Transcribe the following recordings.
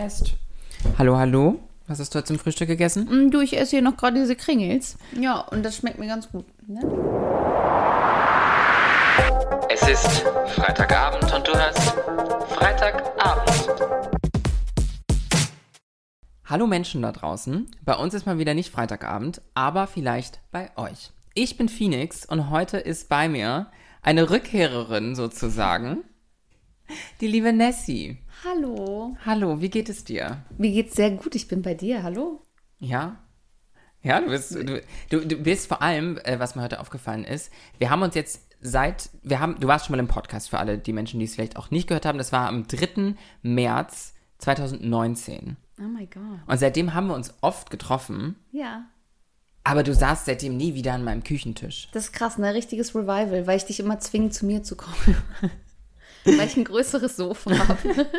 Est. Hallo, hallo. Was hast du heute zum Frühstück gegessen? Mm, Du, ich esse hier noch gerade diese Kringels. Ja, und das schmeckt mir ganz gut. Ne? Es ist Freitagabend und du hörst Freitagabend. Hallo Menschen da draußen. Bei uns ist mal wieder nicht Freitagabend, aber vielleicht bei euch. Ich bin Phoenix und heute ist bei mir eine Rückkehrerin sozusagen, die liebe Nessie. Hallo. Hallo, wie geht es dir? Mir geht's sehr gut. Ich bin bei dir. Hallo. Ja? Ja, du bist, du, du, du bist vor allem, äh, was mir heute aufgefallen ist, wir haben uns jetzt seit, wir haben, du warst schon mal im Podcast für alle die Menschen, die es vielleicht auch nicht gehört haben, das war am 3. März 2019. Oh mein Gott. Und seitdem haben wir uns oft getroffen, Ja. aber du saßt seitdem nie wieder an meinem Küchentisch. Das ist krass, ein richtiges Revival, weil ich dich immer zwinge, zu mir zu kommen. weil ich ein größeres Sofa habe.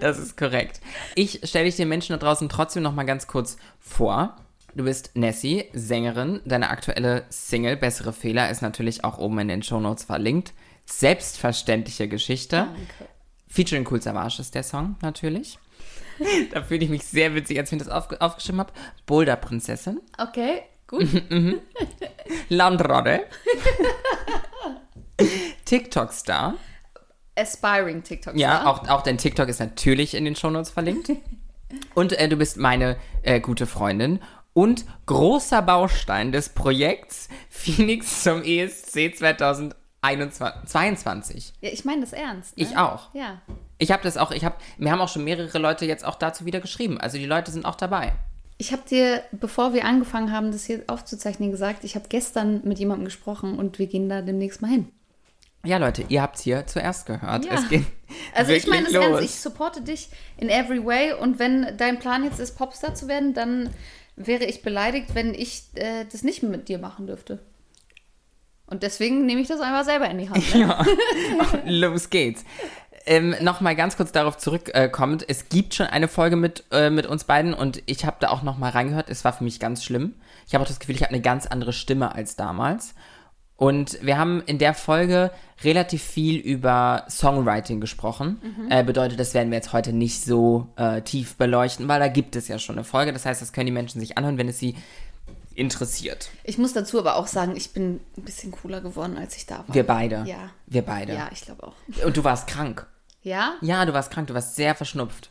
Das ist korrekt. Ich stelle dich den Menschen da draußen trotzdem noch mal ganz kurz vor. Du bist Nessie, Sängerin. Deine aktuelle Single Bessere Fehler ist natürlich auch oben in den Shownotes verlinkt. Selbstverständliche Geschichte. Featuring Cool Savage ist der Song natürlich. da fühle ich mich sehr witzig, als ich mir das aufge aufgeschrieben habe. Boulder Prinzessin. Okay, gut. Landrodde. TikTok-Star. Aspiring TikTok. Ja, auch, auch dein TikTok ist natürlich in den Shownotes verlinkt. Und äh, du bist meine äh, gute Freundin und großer Baustein des Projekts Phoenix zum ESC 2022. Ja, ich meine das ernst. Ne? Ich auch. Ja. Ich habe das auch, ich habe, mir haben auch schon mehrere Leute jetzt auch dazu wieder geschrieben. Also die Leute sind auch dabei. Ich habe dir, bevor wir angefangen haben, das hier aufzuzeichnen, gesagt, ich habe gestern mit jemandem gesprochen und wir gehen da demnächst mal hin. Ja, Leute, ihr habt es hier zuerst gehört. Ja. Es geht Also ich meine das los. ich supporte dich in every way und wenn dein Plan jetzt ist, Popstar zu werden, dann wäre ich beleidigt, wenn ich äh, das nicht mit dir machen dürfte. Und deswegen nehme ich das einfach selber in die Hand. Ne? Ja, los geht's. Ähm, Nochmal ganz kurz darauf zurückkommt, es gibt schon eine Folge mit, äh, mit uns beiden und ich habe da auch nochmal reingehört. Es war für mich ganz schlimm. Ich habe auch das Gefühl, ich habe eine ganz andere Stimme als damals. Und wir haben in der Folge relativ viel über Songwriting gesprochen. Äh, bedeutet, das werden wir jetzt heute nicht so äh, tief beleuchten, weil da gibt es ja schon eine Folge. Das heißt, das können die Menschen sich anhören, wenn es sie interessiert. Ich muss dazu aber auch sagen, ich bin ein bisschen cooler geworden, als ich da war. Wir beide. Ja. Wir beide. Ja, ich glaube auch. Und du warst krank. Ja? Ja, du warst krank, du warst sehr verschnupft.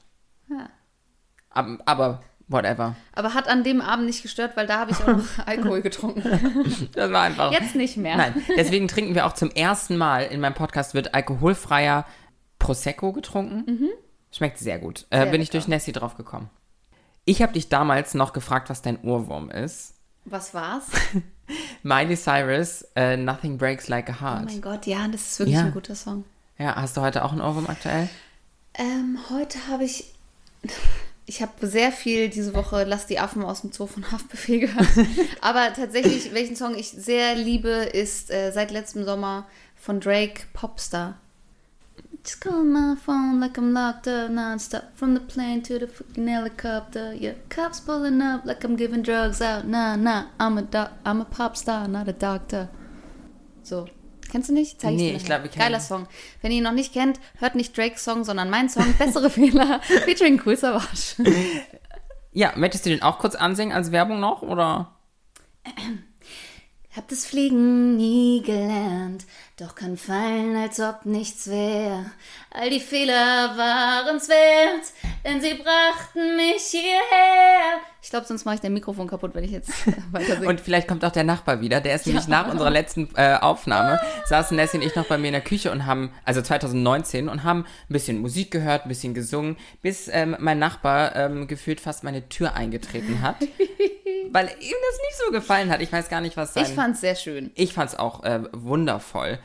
Ja. Aber, aber whatever. Aber hat an dem Abend nicht gestört, weil da habe ich auch noch Alkohol getrunken. Das war einfach. Jetzt nicht mehr. Nein, deswegen trinken wir auch zum ersten Mal in meinem Podcast wird alkoholfreier Prosecco getrunken. Schmeckt sehr gut. Äh, Mhm. Sehr bin ich durch Nessie drauf gekommen. Ich habe dich damals noch gefragt, was dein Ohrwurm ist. Was war's? Miley Cyrus, äh, Nothing Breaks Like a Oh Heart. mein Gott, ja, das ist wirklich Ja. ein guter Song. ja, hast du heute auch einen Ohrwurm aktuell? Ähm, heute habe ich. Ich habe sehr viel diese Woche Lass die Affen aus dem Zoo von Haftbefehl gehört. Aber tatsächlich, welchen Song ich sehr liebe, ist äh, seit letztem Sommer von Drake Popstar. Just call my phone like I'm locked up nonstop from the plane to the fucking helicopter. Yeah, cops pulling up like I'm giving drugs out. Nah, nah, I'm a doc I'm a popstar, not a doctor. So. Kennst du nicht? Zeig Nee, dir ich nachher. glaub, ich Geiler. Song. Wenn ihr ihn noch nicht kennt, hört nicht Drakes Song, sondern meinen Song Bessere Fehler featuring Cool Savage. Ja, möchtest du den auch kurz ansingen als Werbung noch? Oder? Hab das Fliegen nie gelernt, doch kann fallen, als ob nichts wär. All die Fehler waren's wert, denn sie brachten mich hierher. Ich glaube, sonst mache ich dein Mikrofon kaputt, wenn ich jetzt äh, weiter singe. Und vielleicht kommt auch der Nachbar wieder. Der ist nämlich nach unserer letzten äh, Aufnahme, saßen Nessie und ich noch bei mir in der Küche und haben, also 2019, und haben ein bisschen Musik gehört, ein bisschen gesungen, bis ähm, mein Nachbar ähm, gefühlt fast meine Tür eingetreten hat. weil ihm das nicht so gefallen hat. Ich weiß gar nicht, was sein... ich fand's sehr schön. Ich fand's auch äh, wundervoll.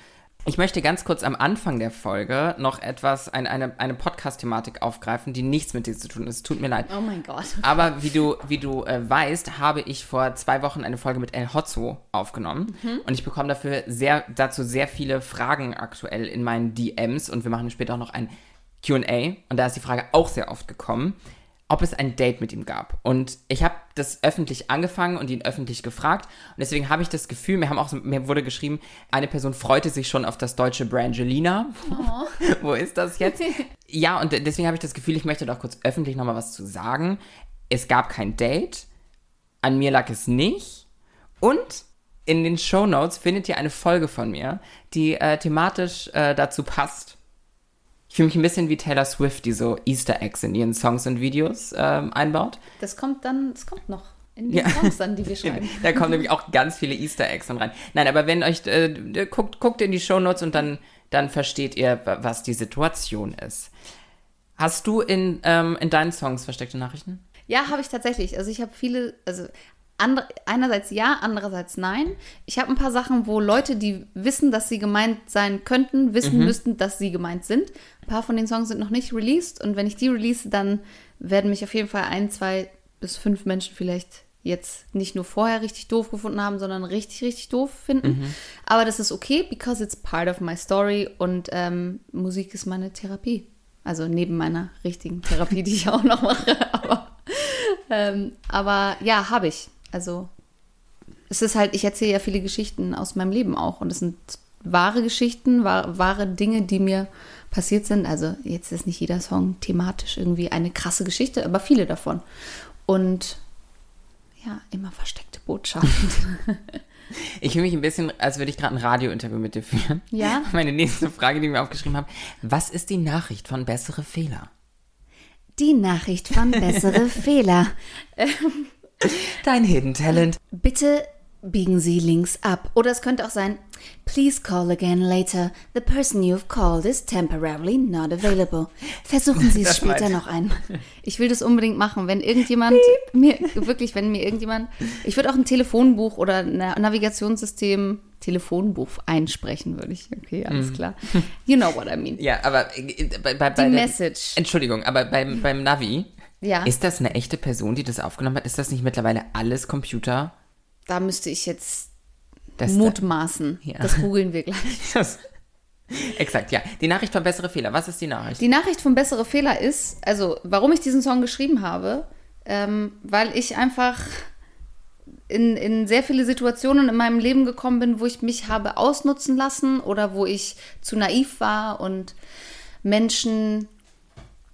Ich möchte ganz kurz am Anfang der Folge noch etwas, ein, eine, eine Podcast-Thematik aufgreifen, die nichts mit dir zu tun. Es tut mir leid. Oh mein Gott. Aber wie du, wie du äh, weißt, habe ich vor zwei Wochen eine Folge mit El Hotzo aufgenommen. Und ich bekomme dafür sehr, dazu sehr viele Fragen aktuell in meinen DMs. Und wir machen später auch noch ein QA. Und da ist die Frage auch sehr oft gekommen. Ob es ein Date mit ihm gab. Und ich habe das öffentlich angefangen und ihn öffentlich gefragt. Und deswegen habe ich das Gefühl, mir, haben auch, mir wurde geschrieben, eine Person freute sich schon auf das deutsche Brangelina. Oh. Wo ist das jetzt? ja, und deswegen habe ich das Gefühl, ich möchte doch kurz öffentlich nochmal was zu sagen. Es gab kein Date. An mir lag es nicht. Und in den Show Notes findet ihr eine Folge von mir, die äh, thematisch äh, dazu passt. Ich fühle mich ein bisschen wie Taylor Swift, die so Easter Eggs in ihren Songs und Videos ähm, einbaut. Das kommt dann, das kommt noch in die ja. Songs dann, die wir schreiben. da kommen nämlich auch ganz viele Easter Eggs dann rein. Nein, aber wenn euch, äh, guckt, guckt in die Show Notes und dann, dann versteht ihr, was die Situation ist. Hast du in, ähm, in deinen Songs versteckte Nachrichten? Ja, habe ich tatsächlich. Also ich habe viele, also Andre, einerseits ja, andererseits nein. Ich habe ein paar Sachen, wo Leute, die wissen, dass sie gemeint sein könnten, wissen mhm. müssten, dass sie gemeint sind. Ein paar von den Songs sind noch nicht released und wenn ich die release, dann werden mich auf jeden Fall ein, zwei bis fünf Menschen vielleicht jetzt nicht nur vorher richtig doof gefunden haben, sondern richtig, richtig doof finden. Mhm. Aber das ist okay, because it's part of my story und ähm, Musik ist meine Therapie. Also neben meiner richtigen Therapie, die ich auch noch mache. Aber, ähm, aber ja, habe ich. Also es ist halt, ich erzähle ja viele Geschichten aus meinem Leben auch und es sind wahre Geschichten, wahre, wahre Dinge, die mir passiert sind. Also jetzt ist nicht jeder Song thematisch irgendwie eine krasse Geschichte, aber viele davon. Und ja, immer versteckte Botschaften. Ich fühle mich ein bisschen, als würde ich gerade ein Radiointerview mit dir führen. Ja. Meine nächste Frage, die ich mir aufgeschrieben habe: Was ist die Nachricht von bessere Fehler? Die Nachricht von bessere Fehler. Dein Hidden Talent. Bitte biegen Sie links ab. Oder es könnte auch sein, Please call again later. The person you've called is temporarily not available. Versuchen Sie es später noch einmal. Ich will das unbedingt machen, wenn irgendjemand mir, wirklich, wenn mir irgendjemand, ich würde auch ein Telefonbuch oder ein Navigationssystem Telefonbuch einsprechen, würde ich. Okay, alles mm. klar. You know what I mean. Ja, aber äh, bei, bei, bei Die der, Message. Entschuldigung, aber beim, beim Navi ja. Ist das eine echte Person, die das aufgenommen hat? Ist das nicht mittlerweile alles Computer? Da müsste ich jetzt das mutmaßen. Da, ja. Das googeln wir gleich. Das, exakt, ja. Die Nachricht von Bessere Fehler. Was ist die Nachricht? Die Nachricht von Bessere Fehler ist, also warum ich diesen Song geschrieben habe, ähm, weil ich einfach in, in sehr viele Situationen in meinem Leben gekommen bin, wo ich mich habe ausnutzen lassen oder wo ich zu naiv war und Menschen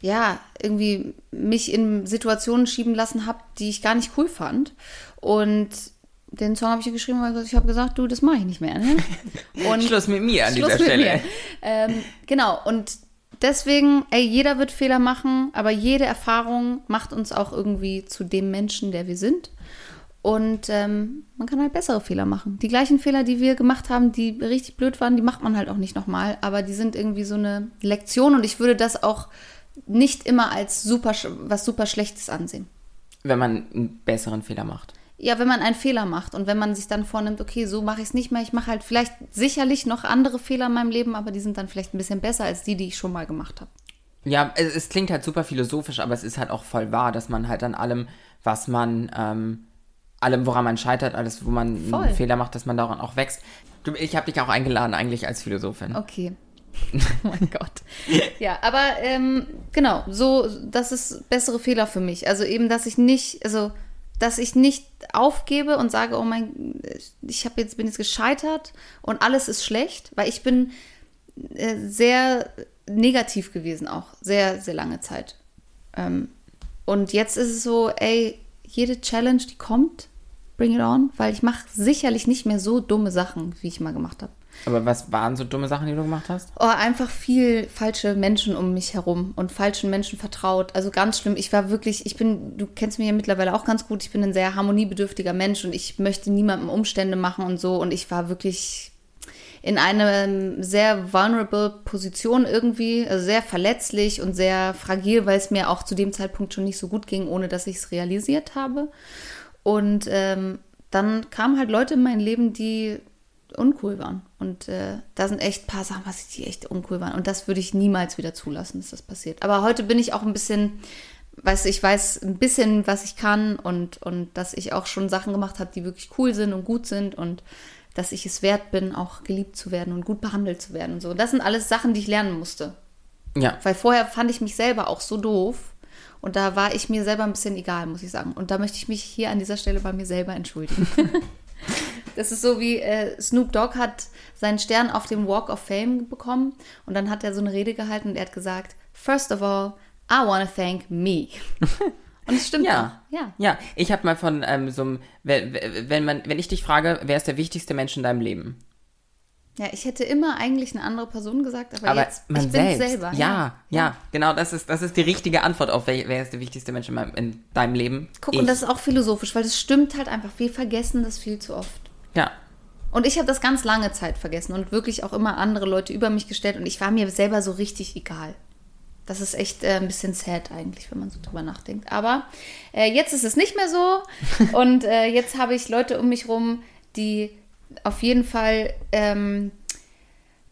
ja, irgendwie mich in Situationen schieben lassen habe, die ich gar nicht cool fand. Und den Song habe ich geschrieben, weil ich habe gesagt, du, das mache ich nicht mehr. Ne? Und Schluss mit mir an Schluss dieser Stelle. Ähm, genau, und deswegen, ey, jeder wird Fehler machen, aber jede Erfahrung macht uns auch irgendwie zu dem Menschen, der wir sind. Und ähm, man kann halt bessere Fehler machen. Die gleichen Fehler, die wir gemacht haben, die richtig blöd waren, die macht man halt auch nicht nochmal. Aber die sind irgendwie so eine Lektion und ich würde das auch nicht immer als super, was super Schlechtes ansehen. Wenn man einen besseren Fehler macht. Ja, wenn man einen Fehler macht und wenn man sich dann vornimmt, okay, so mache ich es nicht mehr. Ich mache halt vielleicht sicherlich noch andere Fehler in meinem Leben, aber die sind dann vielleicht ein bisschen besser als die, die ich schon mal gemacht habe. Ja, es, es, klingt halt super philosophisch, aber es ist halt auch voll wahr, dass man halt an allem, was man, ähm, allem, woran man scheitert, alles, wo man voll. einen Fehler macht, dass man daran auch wächst. Du, ich habe dich auch eingeladen eigentlich als Philosophin. Okay. oh mein Gott. Ja, aber ähm, genau, so, das ist bessere Fehler für mich. Also eben, dass ich nicht, also, dass ich nicht aufgebe und sage, oh mein, ich habe jetzt, bin jetzt gescheitert und alles ist schlecht, weil ich bin äh, sehr negativ gewesen auch, sehr, sehr lange Zeit. Ähm, und jetzt ist es so, ey, jede Challenge, die kommt, bring it on, weil ich mache sicherlich nicht mehr so dumme Sachen, wie ich mal gemacht habe. Aber was waren so dumme Sachen, die du gemacht hast? Oh, einfach viel falsche Menschen um mich herum und falschen Menschen vertraut. Also ganz schlimm. Ich war wirklich, ich bin, du kennst mich ja mittlerweile auch ganz gut, ich bin ein sehr harmoniebedürftiger Mensch und ich möchte niemandem Umstände machen und so. Und ich war wirklich in einer sehr vulnerable Position irgendwie, also sehr verletzlich und sehr fragil, weil es mir auch zu dem Zeitpunkt schon nicht so gut ging, ohne dass ich es realisiert habe. Und ähm, dann kamen halt Leute in mein Leben, die uncool waren. Und äh, da sind echt ein paar Sachen, was die echt uncool waren. Und das würde ich niemals wieder zulassen, dass das passiert. Aber heute bin ich auch ein bisschen, weiß ich weiß ein bisschen, was ich kann und, und dass ich auch schon Sachen gemacht habe, die wirklich cool sind und gut sind und dass ich es wert bin, auch geliebt zu werden und gut behandelt zu werden und so. Das sind alles Sachen, die ich lernen musste. Ja. Weil vorher fand ich mich selber auch so doof Und da war ich mir selber ein bisschen egal, muss ich sagen. Und da möchte ich mich hier an dieser Stelle bei mir selber entschuldigen. das ist so wie äh, Snoop Dogg hat seinen Stern auf dem Walk of Fame bekommen und dann hat er so eine Rede gehalten und er hat gesagt, First of all, I want to thank me. Und es stimmt Ja. auch. Ja. Ja, ich habe mal von ähm, so einem, wenn, man, wenn ich dich frage, wer ist der wichtigste Mensch in deinem Leben? Ja, ich hätte immer eigentlich eine andere Person gesagt, aber, Aber jetzt, man ich bin selbst. selber. Ja, ja, genau, das ist, das ist die richtige Antwort auf, wer, wer ist der wichtigste Mensch in, meinem, in deinem Leben? Guck, ich. und das ist auch philosophisch, weil das stimmt halt einfach. Wir vergessen das viel zu oft. Ja, Und ich habe das ganz lange Zeit vergessen und wirklich auch immer andere Leute über mich gestellt und ich war mir selber so richtig egal. Das ist echt äh, ein bisschen sad eigentlich, wenn man so drüber nachdenkt. Aber äh, jetzt ist es nicht mehr so und äh, jetzt habe ich Leute um mich rum, die auf jeden Fall ähm,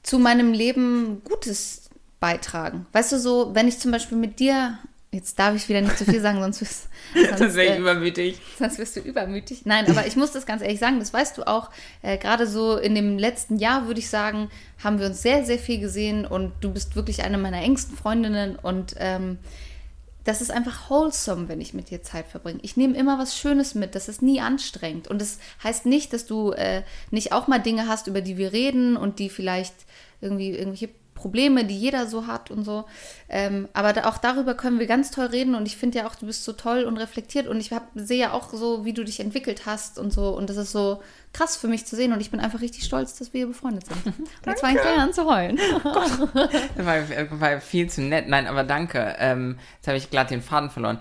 zu meinem Leben Gutes beitragen. Weißt du, so, wenn ich zum Beispiel mit dir, jetzt darf ich wieder nicht zu viel sagen, sonst wirst sonst, wäre äh, übermütig. Sonst wirst du übermütig. Nein, aber ich muss das ganz ehrlich sagen, das weißt du auch. Äh, Gerade so in dem letzten Jahr, würde ich sagen, haben wir uns sehr, sehr viel gesehen und du bist wirklich eine meiner engsten Freundinnen und ähm, das ist einfach wholesome, wenn ich mit dir Zeit verbringe. Ich nehme immer was Schönes mit, das ist nie anstrengend. Und das heißt nicht, dass du äh, nicht auch mal Dinge hast, über die wir reden und die vielleicht irgendwie irgendwelche Probleme, die jeder so hat und so. Ähm, aber auch darüber können wir ganz toll reden und ich finde ja auch, du bist so toll und reflektiert und ich sehe ja auch so, wie du dich entwickelt hast und so und das ist so krass für mich zu sehen und ich bin einfach richtig stolz, dass wir befreundet sind. Und jetzt fange ich gleich an zu heulen. Das war, war viel zu nett. Nein, aber danke. Ähm, jetzt habe ich glatt den Faden verloren.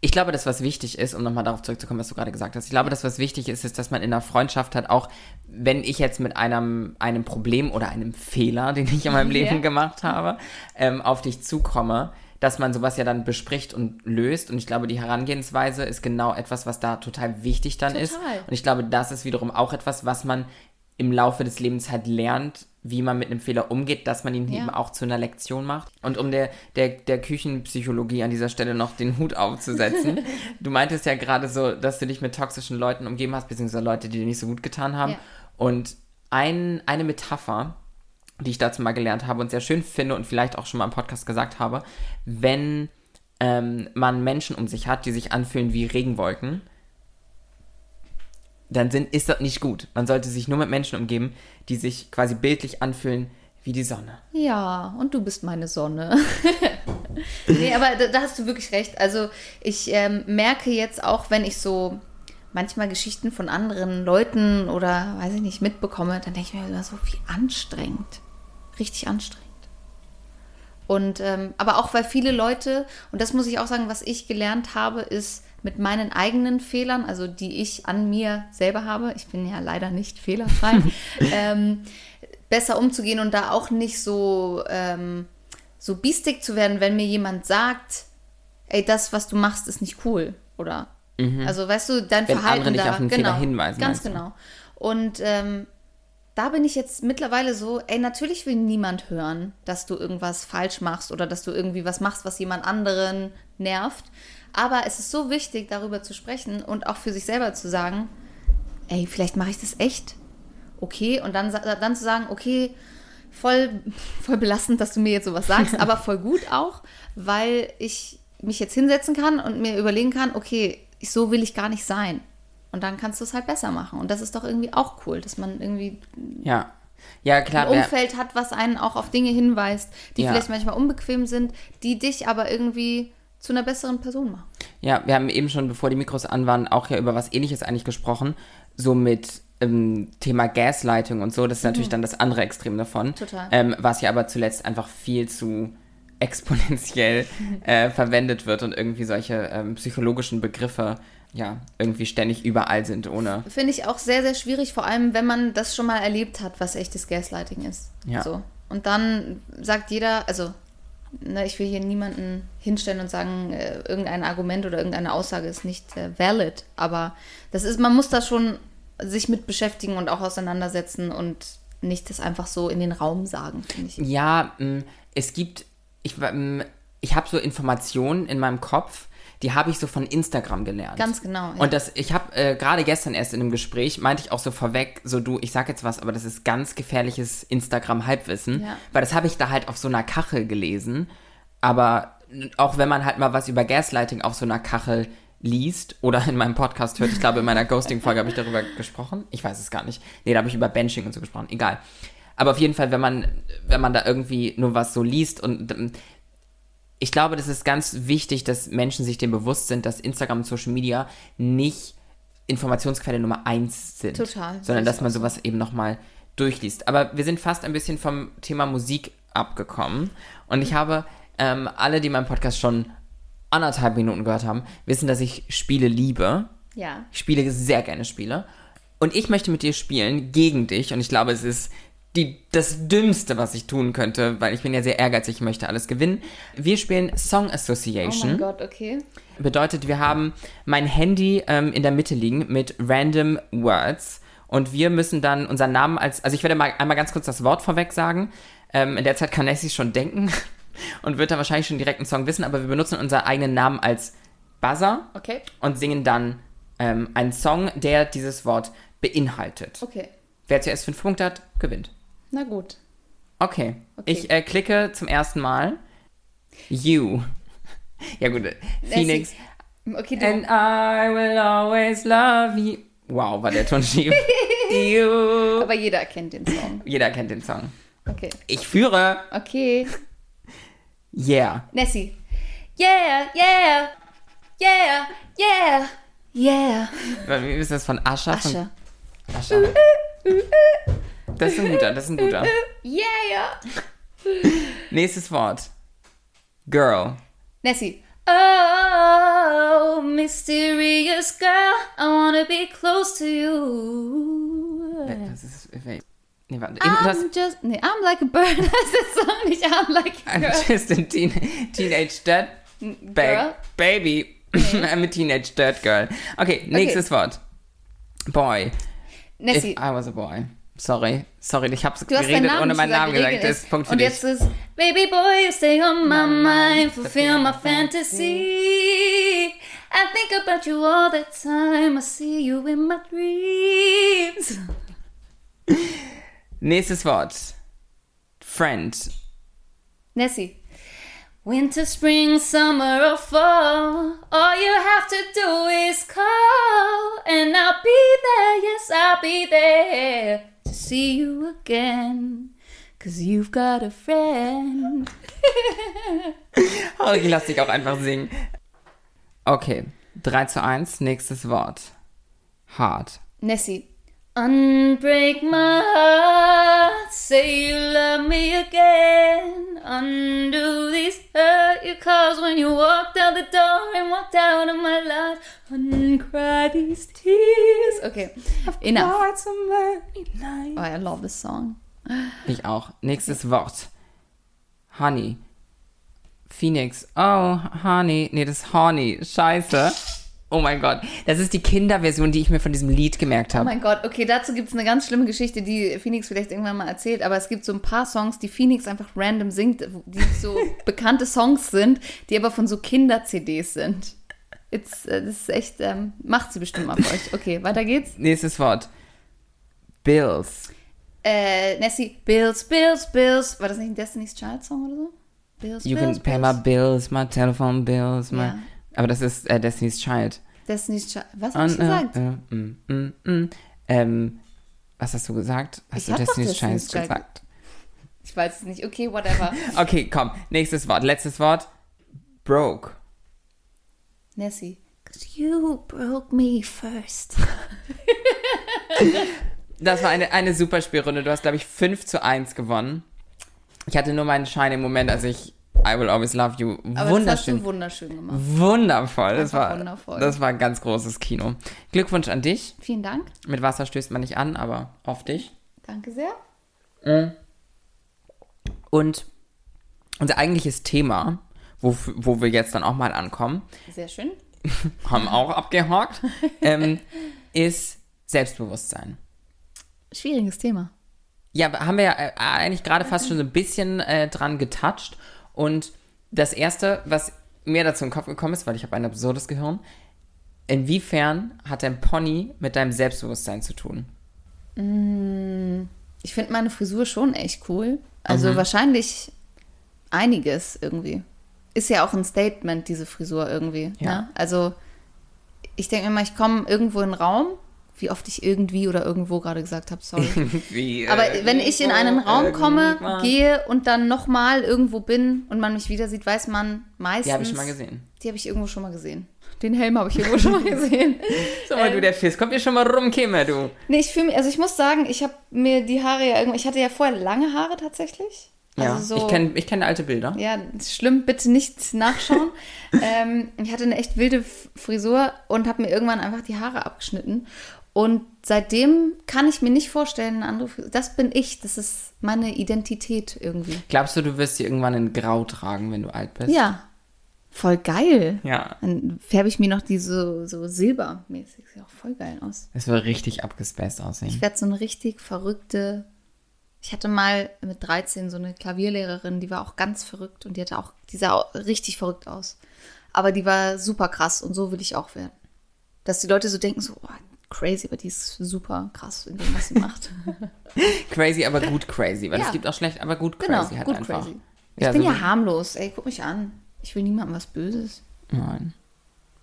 Ich glaube, das, was wichtig ist, um nochmal darauf zurückzukommen, was du gerade gesagt hast, ich glaube, das, was wichtig ist, ist, dass man in einer Freundschaft hat, auch wenn ich jetzt mit einem, einem Problem oder einem Fehler, den ich in meinem Leben Ja. gemacht habe, ähm, auf dich zukomme, dass man sowas ja dann bespricht und löst. Und ich glaube, die Herangehensweise ist genau etwas, was da total wichtig dann ist. Total. Und ich glaube, das ist wiederum auch etwas, was man im Laufe des Lebens halt lernt, wie man mit einem Fehler umgeht, dass man ihn Ja. eben auch zu einer Lektion macht. Und um der, der, der Küchenpsychologie an dieser Stelle noch den Hut aufzusetzen, du meintest ja gerade so, dass du dich mit toxischen Leuten umgeben hast, beziehungsweise Leute, die dir nicht so gut getan haben. Ja. Und ein, eine Metapher, die ich dazu mal gelernt habe und sehr schön finde und vielleicht auch schon mal im Podcast gesagt habe, wenn ähm, man Menschen um sich hat, die sich anfühlen wie Regenwolken, dann sind, ist das nicht gut. Man sollte sich nur mit Menschen umgeben, die sich quasi bildlich anfühlen wie die Sonne. Ja, und du bist meine Sonne. nee, aber da, da hast du wirklich recht. Also ich ähm, merke jetzt auch, wenn ich so manchmal Geschichten von anderen Leuten oder weiß ich nicht mitbekomme, dann denke ich mir immer so, wie anstrengend. Richtig anstrengend. Und ähm, aber auch weil viele Leute, und das muss ich auch sagen, was ich gelernt habe, ist mit meinen eigenen Fehlern, also die ich an mir selber habe, ich bin ja leider nicht fehlerfrei, ähm, besser umzugehen und da auch nicht so, ähm, so biestig zu werden, wenn mir jemand sagt, ey, das, was du machst, ist nicht cool. Oder also weißt du, dein Mhm. Wenn Verhalten andere dich da, auf einen genau, Fehler hinweisen, Ganz genau. Und ähm, da bin ich jetzt mittlerweile so, ey, natürlich will niemand hören, dass du irgendwas falsch machst oder dass du irgendwie was machst, was jemand anderen nervt. Aber es ist so wichtig, darüber zu sprechen und auch für sich selber zu sagen, ey, vielleicht mache ich das echt. Okay, und dann, dann zu sagen, okay, voll, voll belastend, dass du mir jetzt sowas sagst, aber voll gut auch, weil ich mich jetzt hinsetzen kann und mir überlegen kann, okay, so will ich gar nicht sein. Und dann kannst du es halt besser machen. Und das ist doch irgendwie auch cool, dass man irgendwie Ja. Ja, klar. ein Umfeld hat, was einen auch auf Dinge hinweist, die Ja. vielleicht manchmal unbequem sind, die dich aber irgendwie zu einer besseren Person machen. Ja, wir haben eben schon, bevor die Mikros an waren, auch ja über was ähnliches eigentlich gesprochen. So mit ähm, Thema Gaslighting und so. Das ist natürlich dann das andere Extrem davon. Mhm. Total. Ähm, was ja aber zuletzt einfach viel zu exponentiell äh, verwendet wird und irgendwie solche ähm, psychologischen Begriffe ja irgendwie ständig überall sind, ohne. Finde ich auch sehr, sehr schwierig, vor allem wenn man das schon mal erlebt hat, was echtes Gaslighting ist. Ja. So. Und dann sagt jeder, also ne, ich will hier niemanden hinstellen und sagen, äh, irgendein Argument oder irgendeine Aussage ist nicht äh, valid, aber das ist, man muss da schon sich mit beschäftigen und auch auseinandersetzen und nicht das einfach so in den Raum sagen, finde ich. Ja, mh, es gibt, ich, mh, ich habe so Informationen in meinem Kopf, die habe ich so von Instagram gelernt. Ganz genau, ja. Und das, ich habe äh, gerade gestern erst in einem Gespräch, meinte ich auch so vorweg, so du, ich sag jetzt was, aber das ist ganz gefährliches Instagram-Halbwissen, Ja. weil das habe ich da halt auf so einer Kachel gelesen. Aber auch wenn man halt mal was über Gaslighting auf so einer Kachel liest oder in meinem Podcast hört, ich glaube, in meiner Ghosting-Folge habe ich darüber gesprochen. Ich weiß es gar nicht. Nee, da habe ich über Benching und so gesprochen. Egal. Aber auf jeden Fall, wenn man, wenn man da irgendwie nur was so liest und ich glaube, das ist ganz wichtig, dass Menschen sich dem bewusst sind, dass Instagram und Social Media nicht Informationsquelle Nummer eins sind. Total. Sondern Das dass man sowas eben nochmal durchliest. Aber wir sind fast ein bisschen vom Thema Musik abgekommen. Und ich habe ähm, alle, die meinen Podcast schon anderthalb Minuten gehört haben, wissen, dass ich Spiele liebe. Ja. Ich spiele sehr gerne Spiele. Und ich möchte mit dir spielen gegen dich. Und ich glaube, es ist die, das Dümmste, was ich tun könnte, weil ich bin ja sehr ehrgeizig, ich möchte alles gewinnen. Wir spielen Song Oh Association. mein Gott, okay. Bedeutet, wir haben mein Handy ähm, in der Mitte liegen mit random Words. Und wir müssen dann unseren Namen als, also ich werde mal einmal ganz kurz das Wort vorweg sagen. Ähm, in der Zeit kann Nessie schon denken und wird dann wahrscheinlich schon direkt einen Song wissen, aber wir benutzen unseren eigenen Namen als Buzzer Okay. und singen dann ähm, einen Song, der dieses Wort beinhaltet. Okay. Wer zuerst fünf Punkte hat, gewinnt. Na gut. Okay. Okay. Ich äh, klicke zum ersten Mal. You. Ja gut, äh, Phoenix. Okay, du. And I will always love you. Wow, war der Ton schief. you. aber jeder kennt den Song. Jeder kennt den Song. Okay. Ich führe. Okay. Yeah. Nessie. Yeah, yeah, yeah, yeah, yeah. Wie ist das von Ascha? Asche. Von Ascha. Das ist ein guter, das ist ein guter. Yeah. Nächstes Wort. Girl. Nessie. Oh, mysterious girl, I wanna be close to you. Das ist. Nee, warte. Eben, das, I'm just, nee, I'm like a bird. Das ist Song nicht I'm like a I'm girl. just a teen, teenage dirt bag, Girl? baby. I'm a teenage dirt girl. Okay, nächstes Wort. Boy. If Nessie, I was a boy. Sorry, sorry, ich hab's du geredet, Namen ohne meinen Namen gesagt. Das ist Punkt für Und dich. jetzt ist Baby boy, you stay on my mind, fulfill my fantasy. I think about you all the time. I see you in my dreams. Nächstes Wort. Friend. Nessie. Winter, spring, summer, or fall. All you have to do is call, and I'll be there. Yes, I'll be there to see you again. Cause you've got a friend. Oh, ich lass dich auch einfach singen. Okay, 3 zu 1, nächstes Wort. Hard. Nessie. Unbreak my heart, say you love me again. Undo these hurt you caused when you walked out the door and walked out of my life. Uncry these tears. Okay, enough. Oh, I love this song. Ich auch. Nächstes Wort. Honey. Phoenix. Oh, Honey. Nee, das ist Horny. Scheiße. Oh mein Gott. Das ist die Kinderversion, die ich mir von diesem Lied gemerkt Oh habe. mein Gott, okay, dazu gibt es eine ganz schlimme Geschichte, die Phoenix vielleicht irgendwann mal erzählt, aber es gibt so ein paar Songs, die Phoenix einfach random singt, die so bekannte Songs sind, die aber von so Kinder-CDs sind. It's, äh, das ist echt, ähm, macht sie bestimmt mal für euch. Okay, weiter geht's. Nächstes Wort. Bills. Äh, Nessie, Bills, Bills, Bills. War das nicht ein Destiny's Child Song oder so? Bills, You Bills, can pay Bills. my bills, my telephone bills, my... Ja. Aber das ist äh, Destiny's Child. Destiny's Child. Was ich Und, äh, gesagt? äh, mm, mm, mm. Ähm, was hast du gesagt? Hast Ich du Destiny's Child Destiny's Child gesagt? Ich weiß es nicht. Okay, whatever. Okay, komm. Nächstes Wort. Letztes Wort. Broke. Nessie. Cause you broke me first. Das war eine, eine super Spielrunde. Du hast, glaube ich, 5 zu 1 gewonnen. Ich hatte nur meinen Schein im Moment, als ich I Will Always Love You Aber das hast wunderschön. du wunderschön gemacht. Wundervoll. Das Einfach war, wundervoll. das war ein ganz großes Kino. Glückwunsch an dich. Vielen Dank. Mit Wasser stößt man nicht an, aber auf dich. Danke sehr. Und unser eigentliches Thema, wo, wo wir jetzt dann auch mal ankommen, Sehr schön. haben auch abgehakt, ähm, ist Selbstbewusstsein. Schwieriges Thema. Ja, haben wir ja äh, eigentlich gerade fast schon so ein bisschen äh, dran getoucht. Und das Erste, was mir dazu in den Kopf gekommen ist, weil ich habe ein absurdes Gehirn, inwiefern hat dein Pony mit deinem Selbstbewusstsein zu tun? Ich finde meine Frisur schon echt cool. Also wahrscheinlich einiges irgendwie. ist ja auch ein Statement, diese Frisur irgendwie. Ja. Ne? Also ich denke immer, ich komme irgendwo in einen Raum, wie oft ich irgendwie oder irgendwo gerade gesagt habe, sorry. Wie, äh, Aber wenn ich in einen Raum komme, irgendwann. gehe und dann nochmal irgendwo bin und man mich wieder sieht, weiß man meistens. Die habe ich schon mal gesehen. Die habe ich irgendwo schon mal gesehen. Den Helm habe ich irgendwo schon mal gesehen. Sag mal, Ähm. du, der Fisk, kommt hier schon mal rum, Kimmer, du. Nee, ich fühle mich, also ich muss sagen, ich habe mir die Haare ja irgendwie, ich hatte ja vorher lange Haare tatsächlich. Ja, Also so, ich kenne ich kenn alte Bilder. Ja, schlimm, bitte nicht nachschauen. ähm, ich hatte eine echt wilde Frisur und habe mir irgendwann einfach die Haare abgeschnitten. Und seitdem kann ich mir nicht vorstellen, andere. Das bin ich, das ist meine Identität irgendwie. Glaubst du, du wirst sie irgendwann in Grau tragen, wenn du alt bist? Ja, voll geil. Ja. Dann färbe ich mir noch die so, so silbermäßig. Sieht auch voll geil aus. Es wird richtig abgespaced aussehen. Ich werde so eine richtig verrückte. Ich hatte mal mit 13 so eine Klavierlehrerin, die war auch ganz verrückt und die hatte auch, die sah auch richtig verrückt aus. Aber die war super krass und so will ich auch werden. Dass die Leute so denken, so, oh, crazy, aber die ist super krass in dem, was sie macht. Crazy, aber gut crazy. Weil Ja. es gibt auch schlecht, aber gut genau, crazy halt gut einfach. crazy. Ich Ja, bin so ja harmlos, ey, guck mich an. Ich will niemandem was Böses. Nein.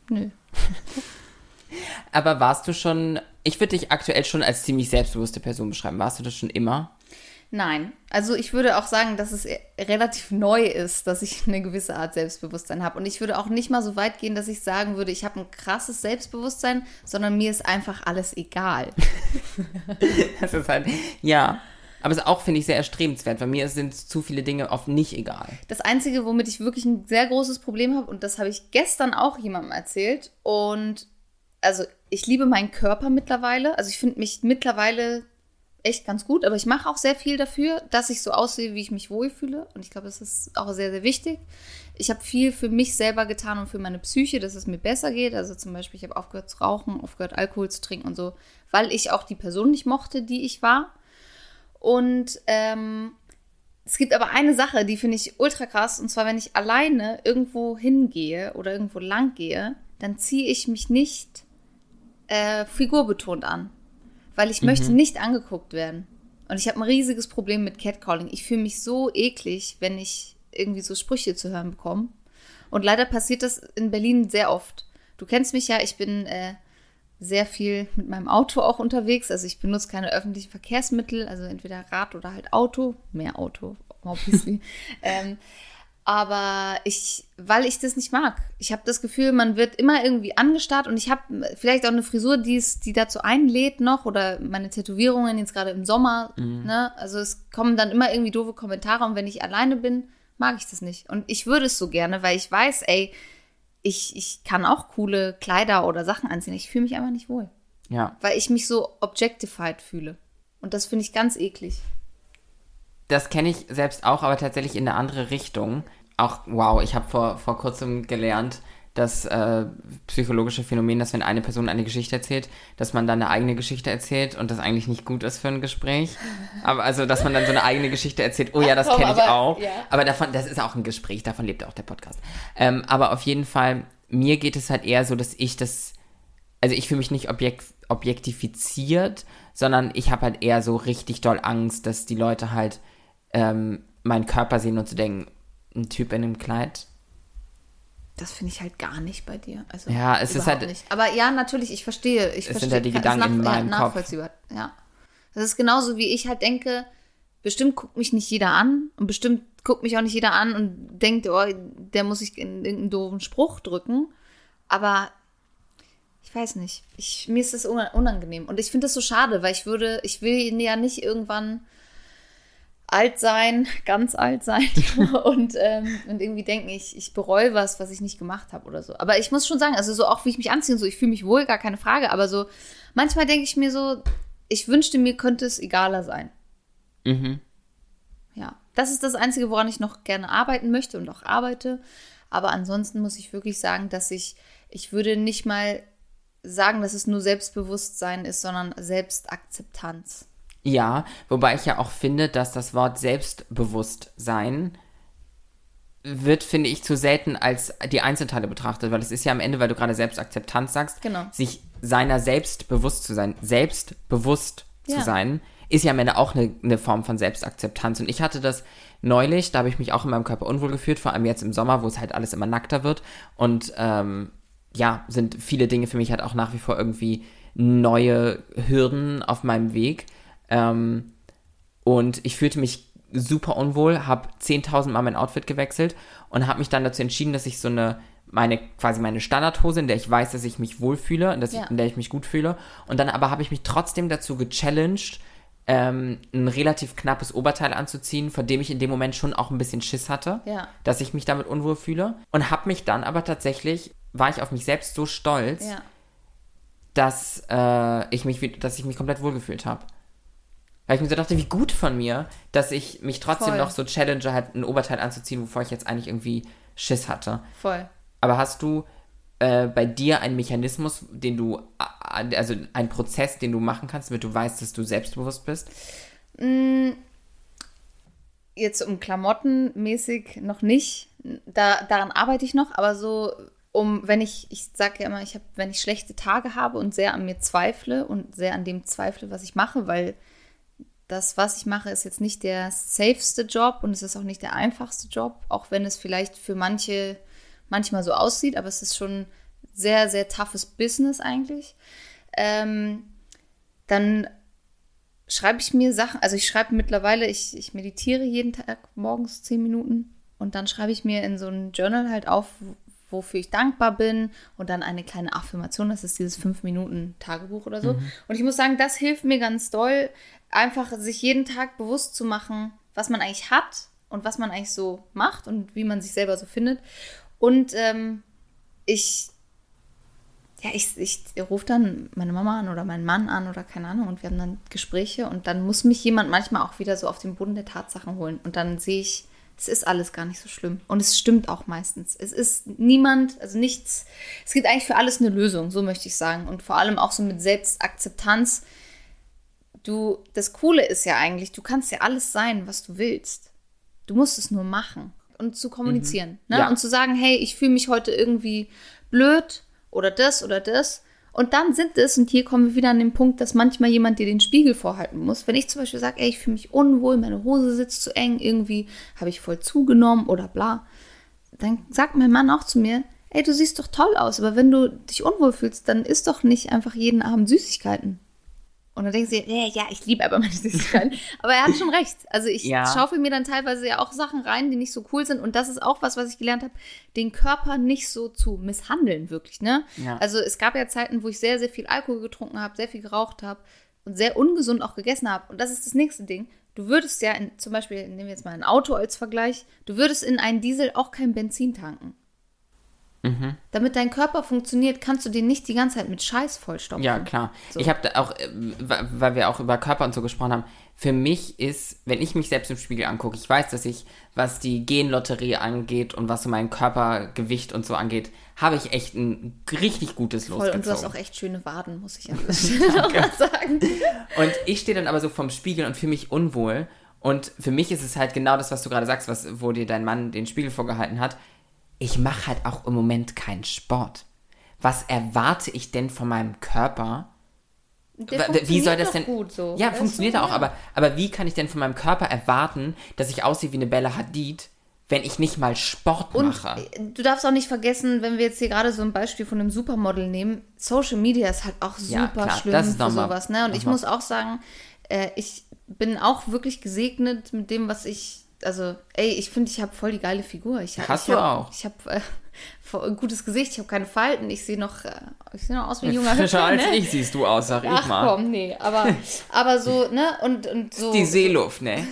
Nö. Aber warst du schon, ich würde dich aktuell schon als ziemlich selbstbewusste Person beschreiben. Warst du das schon immer? Nein, also ich würde auch sagen, dass es relativ neu ist, dass ich eine gewisse Art Selbstbewusstsein habe. Und ich würde auch nicht mal so weit gehen, dass ich sagen würde, ich habe ein krasses Selbstbewusstsein, sondern mir ist einfach alles egal. Das ist halt, ja. Aber es ist auch, finde ich, sehr erstrebenswert. Bei mir sind zu viele Dinge oft nicht egal. Das Einzige, womit ich wirklich ein sehr großes Problem habe, und das habe ich gestern auch jemandem erzählt, und also ich liebe meinen Körper mittlerweile. Also ich finde mich mittlerweile echt ganz gut, aber ich mache auch sehr viel dafür, dass ich so aussehe, wie ich mich wohlfühle. Und ich glaube, das ist auch sehr, sehr wichtig. Ich habe viel für mich selber getan und für meine Psyche, dass es mir besser geht. Also zum Beispiel, ich habe aufgehört zu rauchen, aufgehört Alkohol zu trinken und so, weil ich auch die Person nicht mochte, die ich war. Und ähm, es gibt aber eine Sache, die finde ich ultra krass, und zwar, wenn ich alleine irgendwo hingehe oder irgendwo lang gehe, dann ziehe ich mich nicht äh, figurbetont an, weil ich möchte nicht angeguckt werden. Und ich habe ein riesiges Problem mit Catcalling. Ich fühle mich so eklig, wenn ich irgendwie so Sprüche zu hören bekomme. Und leider passiert das in Berlin sehr oft. Du kennst mich ja, ich bin äh, sehr viel mit meinem Auto auch unterwegs. Also ich benutze keine öffentlichen Verkehrsmittel, also entweder Rad oder halt Auto. Mehr Auto, obviously. ähm, aber ich, weil ich das nicht mag. Ich habe das Gefühl, man wird immer irgendwie angestarrt und ich habe vielleicht auch eine Frisur, die, es, die dazu einlädt noch oder meine Tätowierungen jetzt gerade im Sommer. Ne? Also es kommen dann immer irgendwie doofe Kommentare und wenn ich alleine bin, mag ich das nicht. Und ich würde es so gerne, weil ich weiß, ey, ich, ich kann auch coole Kleider oder Sachen anziehen. Ich fühle mich einfach nicht wohl, Ja. weil ich mich so objectified fühle. Und das finde ich ganz eklig. Das kenne ich selbst auch, aber tatsächlich in eine andere Richtung. Auch, wow, ich habe vor, vor kurzem gelernt, das äh, psychologische Phänomen, dass wenn eine Person eine Geschichte erzählt, dass man dann eine eigene Geschichte erzählt und das eigentlich nicht gut ist für ein Gespräch. Aber also, dass man dann so eine eigene Geschichte erzählt, oh ja, das kenne ich auch. ja. Aber davon, das ist auch ein Gespräch, davon lebt auch der Podcast. Ähm, aber auf jeden Fall, mir geht es halt eher so, dass ich das, also ich fühle mich nicht objekt, objektifiziert, sondern ich habe halt eher so richtig doll Angst, dass die Leute halt ähm, meinen Körper sehen und zu denken, ein Typ in einem Kleid. Das finde ich halt gar nicht bei dir. Also Ja, es ist halt- Nicht. Aber ja, natürlich, ich verstehe. Ich Es verstehe sind halt die Gedanken ist in nach- meinem ja, Kopf. nachvollziehbar. Ja. Das ist genauso, wie ich halt denke, bestimmt guckt mich nicht jeder an und bestimmt guckt mich auch nicht jeder an und denkt, oh, der muss sich in irgendeinen doofen Spruch drücken. Aber ich weiß nicht. Ich, mir ist das una- unangenehm. Und ich finde das so schade, weil ich würde, ich will ja nicht irgendwann alt sein, ganz alt sein und, ähm, und irgendwie denken, ich, ich bereue was, was ich nicht gemacht habe oder so. Aber ich muss schon sagen, also so auch wie ich mich anziehe und so, ich fühle mich wohl, gar keine Frage, aber so manchmal denke ich mir so, ich wünschte mir könnte es egaler sein. Mhm. Ja, das ist das Einzige, woran ich noch gerne arbeiten möchte und auch arbeite. Aber ansonsten muss ich wirklich sagen, dass ich, ich würde nicht mal sagen, dass es nur Selbstbewusstsein ist, sondern Selbstakzeptanz. Ja, wobei ich ja auch finde, dass das Wort Selbstbewusstsein wird, finde ich, zu selten als die Einzelteile betrachtet, weil es ist ja am Ende, weil du gerade Selbstakzeptanz sagst, Genau. sich seiner selbst bewusst zu sein, selbstbewusst Ja. zu sein, ist ja am Ende auch eine, eine Form von Selbstakzeptanz. Und ich hatte das neulich, da habe ich mich auch in meinem Körper unwohl gefühlt, vor allem jetzt im Sommer, wo es halt alles immer nackter wird. Und ähm, ja, sind viele Dinge für mich halt auch nach wie vor irgendwie neue Hürden auf meinem Weg. Ähm, und ich fühlte mich super unwohl, habe 10.000 Mal mein Outfit gewechselt und habe mich dann dazu entschieden, dass ich so eine meine quasi meine Standardhose, in der ich weiß, dass ich mich wohlfühle und dass Ja. ich, in der ich mich gut fühle. Und dann aber habe ich mich trotzdem dazu gechallenged, ähm, ein relativ knappes Oberteil anzuziehen, vor dem ich in dem Moment schon auch ein bisschen Schiss hatte, Ja. dass ich mich damit unwohl fühle. Und habe mich dann aber tatsächlich, war ich auf mich selbst so stolz, Ja. dass, äh, ich mich, dass ich mich komplett wohlgefühlt habe. Weil ich mir so dachte, wie gut von mir, dass ich mich trotzdem Voll. noch so challenge, halt ein Oberteil anzuziehen, wovor ich jetzt eigentlich irgendwie Schiss hatte. Voll. Aber hast du äh, bei dir einen Mechanismus, den du, also einen Prozess, den du machen kannst, damit du weißt, dass du selbstbewusst bist? Jetzt um Klamotten mäßig noch nicht. Da, daran arbeite ich noch, aber so um, wenn ich, ich sage ja immer, ich habe, wenn ich schlechte Tage habe und sehr an mir zweifle und sehr an dem zweifle, was ich mache, weil das, was ich mache, ist jetzt nicht der safeste Job und es ist auch nicht der einfachste Job, auch wenn es vielleicht für manche manchmal so aussieht, aber es ist schon sehr, sehr toughes Business eigentlich. Ähm, dann schreibe ich mir Sachen, also ich schreibe mittlerweile, ich, ich meditiere jeden Tag morgens zehn Minuten und dann schreibe ich mir in so ein Journal halt auf, wofür ich dankbar bin und dann eine kleine Affirmation, das ist dieses fünf Minuten Tagebuch oder so. Und ich muss sagen, das hilft mir ganz doll, einfach sich jeden Tag bewusst zu machen, was man eigentlich hat und was man eigentlich so macht und wie man sich selber so findet. Und ähm, ich ja, ich, ich rufe dann meine Mama an oder meinen Mann an oder keine Ahnung und wir haben dann Gespräche und dann muss mich jemand manchmal auch wieder so auf den Boden der Tatsachen holen und dann sehe ich, es ist alles gar nicht so schlimm und es stimmt auch meistens. Es ist niemand, also nichts, es gibt eigentlich für alles eine Lösung, so möchte ich sagen und vor allem auch so mit Selbstakzeptanz. Du, das Coole ist ja eigentlich, du kannst ja alles sein, was du willst. Du musst es nur machen und zu kommunizieren. Ne? Ja. Und zu sagen, hey, ich fühle mich heute irgendwie blöd oder das oder das. Und dann sind es, und hier kommen wir wieder an den Punkt, dass manchmal jemand dir den Spiegel vorhalten muss. Wenn ich zum Beispiel sage, ey, ich fühle mich unwohl, meine Hose sitzt zu eng, irgendwie habe ich voll zugenommen oder bla, dann sagt mein Mann auch zu mir, ey, du siehst doch toll aus, aber wenn du dich unwohl fühlst, dann isst doch nicht einfach jeden Abend Süßigkeiten. Und dann denken sie, ja, ja, ich liebe aber meine Süßigkeiten. aber er hat schon recht. Also ich Ja. schaufel mir dann teilweise ja auch Sachen rein, die nicht so cool sind. Und das ist auch was, was ich gelernt habe, den Körper nicht so zu misshandeln, wirklich. Ne? Ja. Also es gab ja Zeiten, wo ich sehr, sehr viel Alkohol getrunken habe, sehr viel geraucht habe und sehr ungesund auch gegessen habe. Und das ist das nächste Ding. Du würdest ja, in, zum Beispiel, nehmen wir jetzt mal ein Auto als Vergleich, du würdest in einen Diesel auch kein Benzin tanken. Mhm. Damit dein Körper funktioniert, kannst du den nicht die ganze Zeit mit Scheiß vollstopfen. Ja, klar. So. Ich habe da auch, äh, weil wir auch über Körper und so gesprochen haben, für mich ist, wenn ich mich selbst im Spiegel angucke, ich weiß, dass ich, was die Genlotterie angeht und was so mein Körpergewicht und so angeht, habe ich echt ein richtig gutes Voll, losgezogen. und du hast auch echt schöne Waden, muss ich an dieser Stelle sagen. Und ich stehe dann aber so vorm Spiegel und fühle mich unwohl. Und für mich ist es halt genau das, was du gerade sagst, was, wo dir dein Mann den Spiegel vorgehalten hat. Ich mache halt auch im Moment keinen Sport. Was erwarte ich denn von meinem Körper? Der Wie soll das denn? gut so. Ja, Weißt funktioniert auch, Ja. aber, aber wie kann ich denn von meinem Körper erwarten, dass ich aussehe wie eine Bella Hadid, wenn ich nicht mal Sport Und mache? du darfst auch nicht vergessen, wenn wir jetzt hier gerade so ein Beispiel von einem Supermodel nehmen, Social Media ist halt auch Ja, super klar, schlimm das ist für sowas. Ne? Und ich muss auch sagen, äh, ich bin auch wirklich gesegnet mit dem, was ich. Also, ey, ich finde, ich habe voll die geile Figur. Ich, hab- Hast ich du hab, auch. Ich habe äh, ein gutes Gesicht, ich habe keine Falten, ich sehe noch, äh, ich sehe noch aus wie ein junger Frischer Hüpfer, als ne? ich siehst du aus, sag ich Ach mal. komm, nee, aber, aber so, ne, und, und so. Die Seeluft, ne?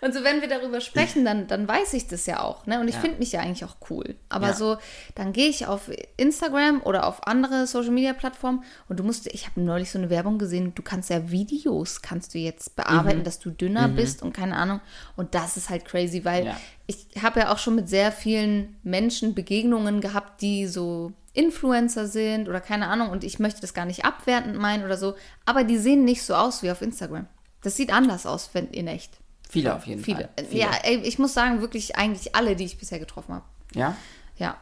Und so, wenn wir darüber sprechen, dann, dann weiß ich das ja auch. Ne? Und ich Ja. finde mich ja eigentlich auch cool. Aber Ja. so, dann gehe ich auf Instagram oder auf andere Social Media Plattformen und du musst, ich habe neulich so eine Werbung gesehen, du kannst ja Videos, kannst du jetzt bearbeiten, Mhm. dass du dünner bist und keine Ahnung. Und das ist halt crazy, weil Ja. ich habe ja auch schon mit sehr vielen Menschen Begegnungen gehabt, die so Influencer sind oder keine Ahnung. Und ich möchte das gar nicht abwertend meinen oder so. Aber die sehen nicht so aus wie auf Instagram. Das sieht anders aus, wenn in echt. Viele auf jeden Viele. Fall. Ja, ey, ich muss sagen, wirklich eigentlich alle, die ich bisher getroffen habe. Ja? Ja.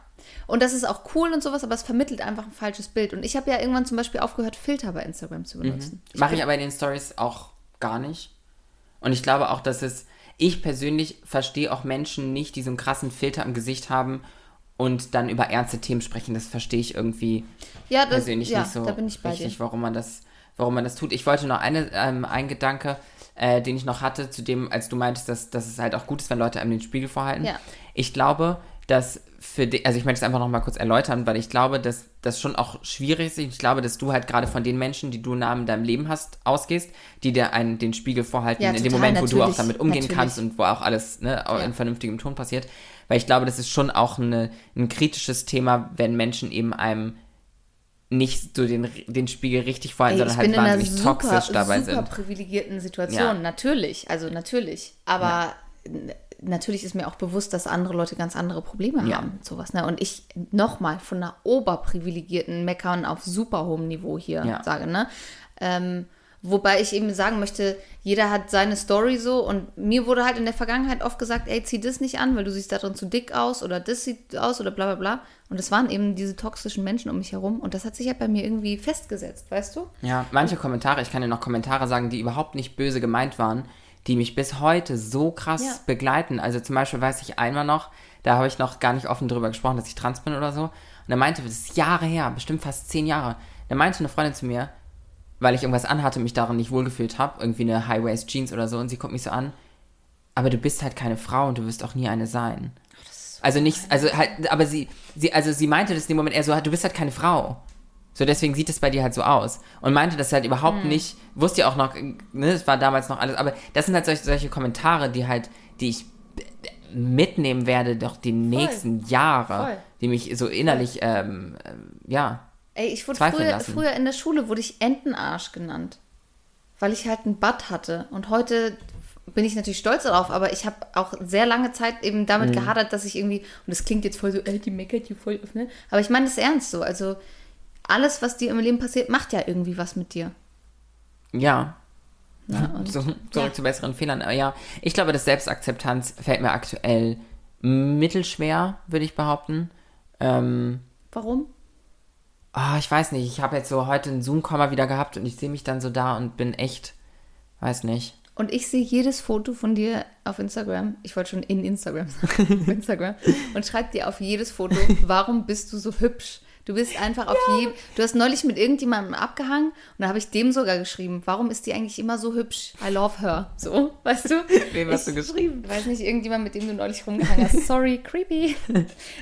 Und das ist auch cool und sowas, aber es vermittelt einfach ein falsches Bild. Und ich habe ja irgendwann zum Beispiel aufgehört, Filter bei Instagram zu benutzen. Mache ich aber in den Stories auch gar nicht. Und ich glaube auch, dass es, ich persönlich verstehe auch Menschen nicht, die so einen krassen Filter im Gesicht haben und dann über ernste Themen sprechen. Das verstehe ich irgendwie Ja, das, persönlich ja, nicht so da bin ich bei richtig, dir. warum man das, warum man das tut. Ich wollte noch eine, ähm, einen Gedanke, äh, den ich noch hatte, zu dem, als du meintest, dass, dass es halt auch gut ist, wenn Leute einem den Spiegel vorhalten. Ja. Ich glaube, dass für dich, also ich möchte es einfach noch mal kurz erläutern, weil ich glaube, dass das schon auch schwierig ist. Ich glaube, dass du halt gerade von den Menschen, die du nah in deinem Leben hast, ausgehst, die dir einen, den Spiegel vorhalten, Ja, in dem Moment, wo du auch damit umgehen natürlich. kannst und wo auch alles ne, Ja. in vernünftigem Ton passiert. Weil ich glaube, das ist schon auch eine, ein kritisches Thema, wenn Menschen eben einem nicht so den, den Spiegel richtig Ey, sondern ich halt in einer wahnsinnig super, toxisch dabei super sind. privilegierten Situation. Ja. Natürlich, also natürlich. Aber n- natürlich ist mir auch bewusst, dass andere Leute ganz andere Probleme Ja. haben mit sowas. Ne? Und ich nochmal von einer oberprivilegierten Meckern auf super hohem Niveau hier Ja. sage. Ne? Ähm, wobei ich eben sagen möchte, jeder hat seine Story so und mir wurde halt in der Vergangenheit oft gesagt, ey, zieh das nicht an, weil du siehst da drin zu dick aus oder das sieht aus oder bla bla bla. Und es waren eben diese toxischen Menschen um mich herum und das hat sich halt bei mir irgendwie festgesetzt, weißt du? Ja, manche Kommentare, ich kann dir noch Kommentare sagen, die überhaupt nicht böse gemeint waren, die mich bis heute so krass Ja. begleiten. Also zum Beispiel weiß ich einmal noch, da habe ich noch gar nicht offen drüber gesprochen, dass ich trans bin oder so. Und er meinte, das ist Jahre her, bestimmt fast zehn Jahre. Da meinte eine Freundin zu mir, weil ich irgendwas anhatte und mich darin nicht wohlgefühlt habe, irgendwie eine High-Waist-Jeans oder so, und sie guckt mich so an, aber du bist halt keine Frau und du wirst auch nie eine sein. Also nicht, also halt, aber sie, sie, also sie meinte das in dem Moment eher so, du bist halt keine Frau. So, deswegen sieht es bei dir halt so aus. Und meinte das halt überhaupt nicht, wusste ja auch noch, ne, es war damals noch alles, aber das sind halt solche, solche Kommentare, die halt, die ich mitnehmen werde, doch die nächsten Jahre, Voll. die mich so innerlich, ähm, ja, Ey, ich wurde früher, früher in der Schule wurde ich Entenarsch genannt, weil ich halt einen Butt hatte. Und heute bin ich natürlich stolz darauf, aber ich habe auch sehr lange Zeit eben damit Mhm. gehadert, dass ich irgendwie, und das klingt jetzt voll so, ey, die meckert hier voll ne? Aber ich meine das ernst so. Also alles, was dir im Leben passiert, macht ja irgendwie was mit dir. ja? Und, so, zurück ja. zu besseren Fehlern. Aber ja, ich glaube, dass Selbstakzeptanz fällt mir aktuell mittelschwer, würde ich behaupten. Ähm, Warum? Ah, ich weiß nicht. Ich habe jetzt so heute einen Zoom-Call mal wieder gehabt und ich sehe mich dann so da und bin echt, weiß nicht. Und ich sehe jedes Foto von dir auf Instagram, ich wollte schon in Instagram sagen, Instagram, und schreib dir auf jedes Foto, warum bist du so hübsch? Du bist einfach auf jedem. Du hast neulich mit irgendjemandem abgehangen und da habe ich dem sogar geschrieben, warum ist die eigentlich immer so hübsch? I love her. So, weißt du? Wem hast du geschrieben? Ich weiß nicht, irgendjemand, mit dem du neulich rumgehangen hast. Sorry, creepy.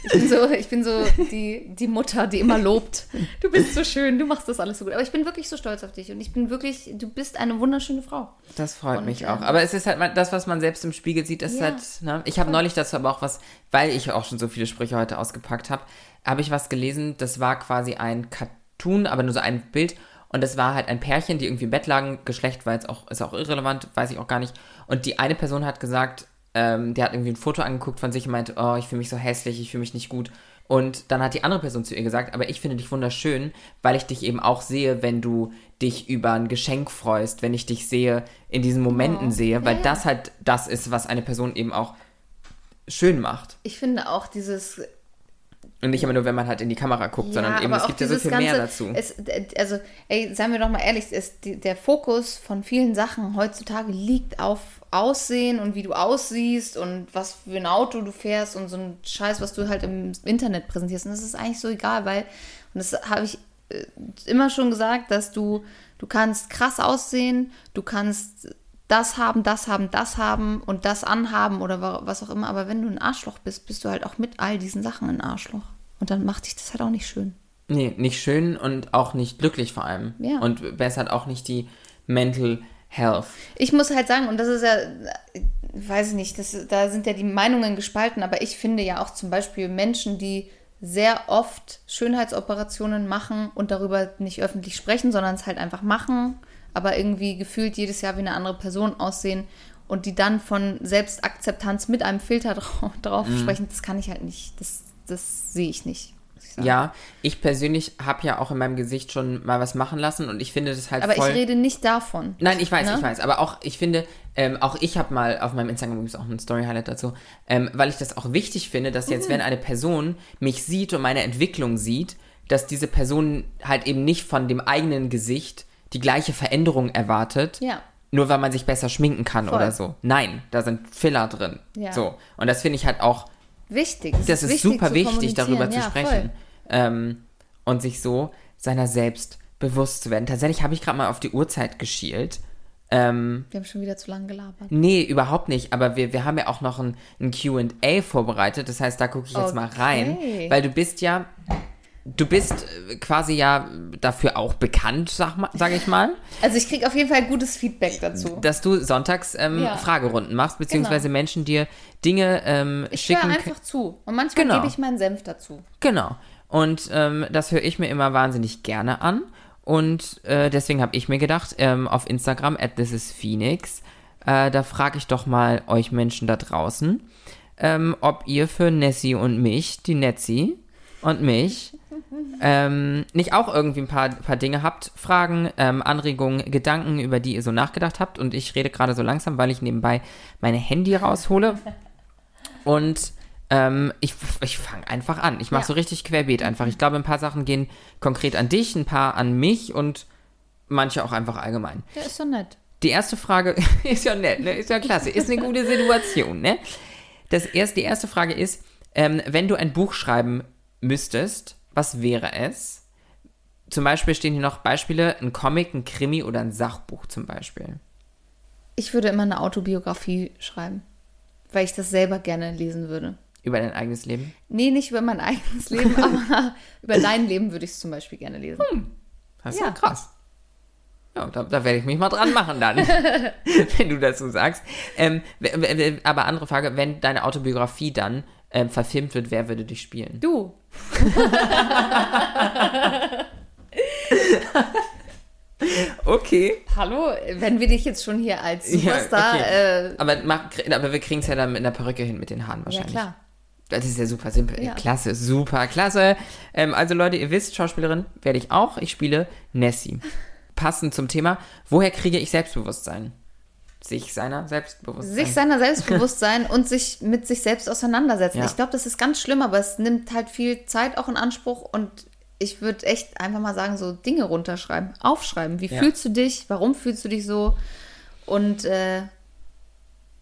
Ich bin so, ich bin so die, die Mutter, die immer lobt. Du bist so schön, du machst das alles so gut. Aber ich bin wirklich so stolz auf dich und ich bin wirklich, du bist eine wunderschöne Frau. Das freut Und, mich ähm, auch. Aber es ist halt das, was man selbst im Spiegel sieht, ist Ja. halt, ne? Ich habe neulich dazu aber auch was, weil ich auch schon so viele Sprüche heute ausgepackt habe, habe ich was gelesen, das war quasi ein Cartoon, aber nur so ein Bild. Und das war halt ein Pärchen, die irgendwie im Bett lagen. Geschlecht war jetzt auch, ist auch irrelevant, weiß ich auch gar nicht. Und die eine Person hat gesagt, ähm, der hat irgendwie ein Foto angeguckt von sich und meinte, oh, ich fühle mich so hässlich, ich fühle mich nicht gut. Und dann hat die andere Person zu ihr gesagt, aber ich finde dich wunderschön, weil ich dich eben auch sehe, wenn du dich über ein Geschenk freust, wenn ich dich sehe, in diesen Momenten Oh. sehe, weil Ja, ja. das halt das ist, was eine Person eben auch schön macht. Ich finde auch dieses Und nicht immer nur, wenn man halt in die Kamera guckt, sondern eben, es gibt ja so viel mehr dazu. Es, also, ey, seien wir doch mal ehrlich, es, der Fokus von vielen Sachen heutzutage liegt auf Aussehen und wie du aussiehst und was für ein Auto du fährst und so ein Scheiß, was du halt im Internet präsentierst. Und das ist eigentlich so egal, weil, und das habe ich äh, immer schon gesagt, dass du, du kannst krass aussehen, du kannst das haben, das haben, das haben und das anhaben oder wa- was auch immer. Aber wenn du ein Arschloch bist, bist du halt auch mit all diesen Sachen ein Arschloch. Und dann macht dich das halt auch nicht schön. Nee, nicht schön und auch nicht glücklich vor allem. Ja. Und bessert auch nicht die Mental Health. Ich muss halt sagen, und das ist ja, weiß ich nicht, das, da sind ja die Meinungen gespalten, aber ich finde ja auch zum Beispiel Menschen, die sehr oft Schönheitsoperationen machen und darüber nicht öffentlich sprechen, sondern es halt einfach machen, aber irgendwie gefühlt jedes Jahr wie eine andere Person aussehen und die dann von Selbstakzeptanz mit einem Filter drauf, drauf Mhm. sprechen, das kann ich halt nicht, das, das sehe ich nicht. muss ich sagen. Ja, ich persönlich habe ja auch in meinem Gesicht schon mal was machen lassen und ich finde das halt Aber voll... ich rede nicht davon. Nein, ich weiß, Ne? ich weiß. Aber auch, ich finde, ähm, auch ich habe mal auf meinem Instagram übrigens auch ein Story-Highlight dazu, ähm, weil ich das auch wichtig finde, dass Mhm. jetzt, wenn eine Person mich sieht und meine Entwicklung sieht, dass diese Person halt eben nicht von dem eigenen Gesicht die gleiche Veränderung erwartet, Ja. nur weil man sich besser schminken kann Voll. oder so. Nein, da sind Filler drin. Ja. So. Und das finde ich halt auch, Wichtig. Es das ist, wichtig super wichtig, darüber kommunizieren. zu Ja, sprechen. Ähm, und sich so seiner selbst bewusst zu werden. Tatsächlich habe ich gerade mal auf die Uhrzeit geschielt. Ähm, Wir haben schon wieder zu lange gelabert. nee, überhaupt nicht. Aber wir, wir haben ja auch noch ein, ein QA vorbereitet. Das heißt, da gucke ich jetzt mal rein. Okay. Weil du bist ja, du bist äh, quasi ja dafür auch bekannt, sag, mal, sag ich mal. Also ich kriege auf jeden Fall gutes Feedback dazu. dass du sonntags ähm, Ja. Fragerunden machst, beziehungsweise Genau. Menschen dir Dinge ähm, Ich höre schicken. einfach zu. Und manchmal Genau. gebe ich meinen Senf dazu. Genau. Und ähm, das höre ich mir immer wahnsinnig gerne an. Und äh, deswegen habe ich mir gedacht, ähm, auf Instagram, at thisisphoenix, äh, da frage ich doch mal euch Menschen da draußen, ähm, ob ihr für Nessie und mich, die Netzi und mich, ähm, nicht auch irgendwie ein paar, paar Dinge habt, Fragen, ähm, Anregungen, Gedanken, über die ihr so nachgedacht habt. Und ich rede gerade so langsam, weil ich nebenbei meine Handy raushole. Und ähm, ich, ich fange einfach an. Ich mache Ja. so richtig querbeet einfach. Ich glaube, ein paar Sachen gehen konkret an dich, ein paar an mich und manche auch einfach allgemein. Ja, ist doch nett. Die erste Frage ist ja nett, ne? Ist ja klasse. Ist eine gute Situation, ne? Das erst, die erste Frage ist, ähm, wenn du ein Buch schreiben müsstest, was wäre es? Zum Beispiel stehen hier noch Beispiele, ein Comic, ein Krimi oder ein Sachbuch zum Beispiel. Ich würde immer eine Autobiografie schreiben, weil ich das selber gerne lesen würde. Über dein eigenes Leben. Nee, nicht über mein eigenes Leben, aber über dein Leben würde ich es zum Beispiel gerne lesen. Das ist Ja. ja krass. Ja, da, da werde ich mich mal dran machen dann, wenn du das so sagst. Ähm, aber andere Frage, wenn deine Autobiografie dann ähm, verfilmt wird, wer würde dich spielen? Du. Okay. Hallo, wenn wir dich jetzt schon hier als Superstar. okay. äh, Aber, mach, aber wir kriegen es ja dann mit einer Perücke hin mit den Haaren ja, wahrscheinlich. klar. Das ist ja super simpel. Ja. Klasse, super klasse. Ähm, also Leute, ihr wisst, Schauspielerin werde ich auch. Ich spiele Nessie. Passend zum Thema, woher kriege ich Selbstbewusstsein? Sich seiner Selbstbewusstsein. Sich seiner Selbstbewusstsein und sich mit sich selbst auseinandersetzen. Ja. Ich glaube, das ist ganz schlimm, aber es nimmt halt viel Zeit auch in Anspruch und ich würde echt einfach mal sagen, so Dinge runterschreiben, aufschreiben. Wie Ja. fühlst du dich? Warum fühlst du dich so? Und äh,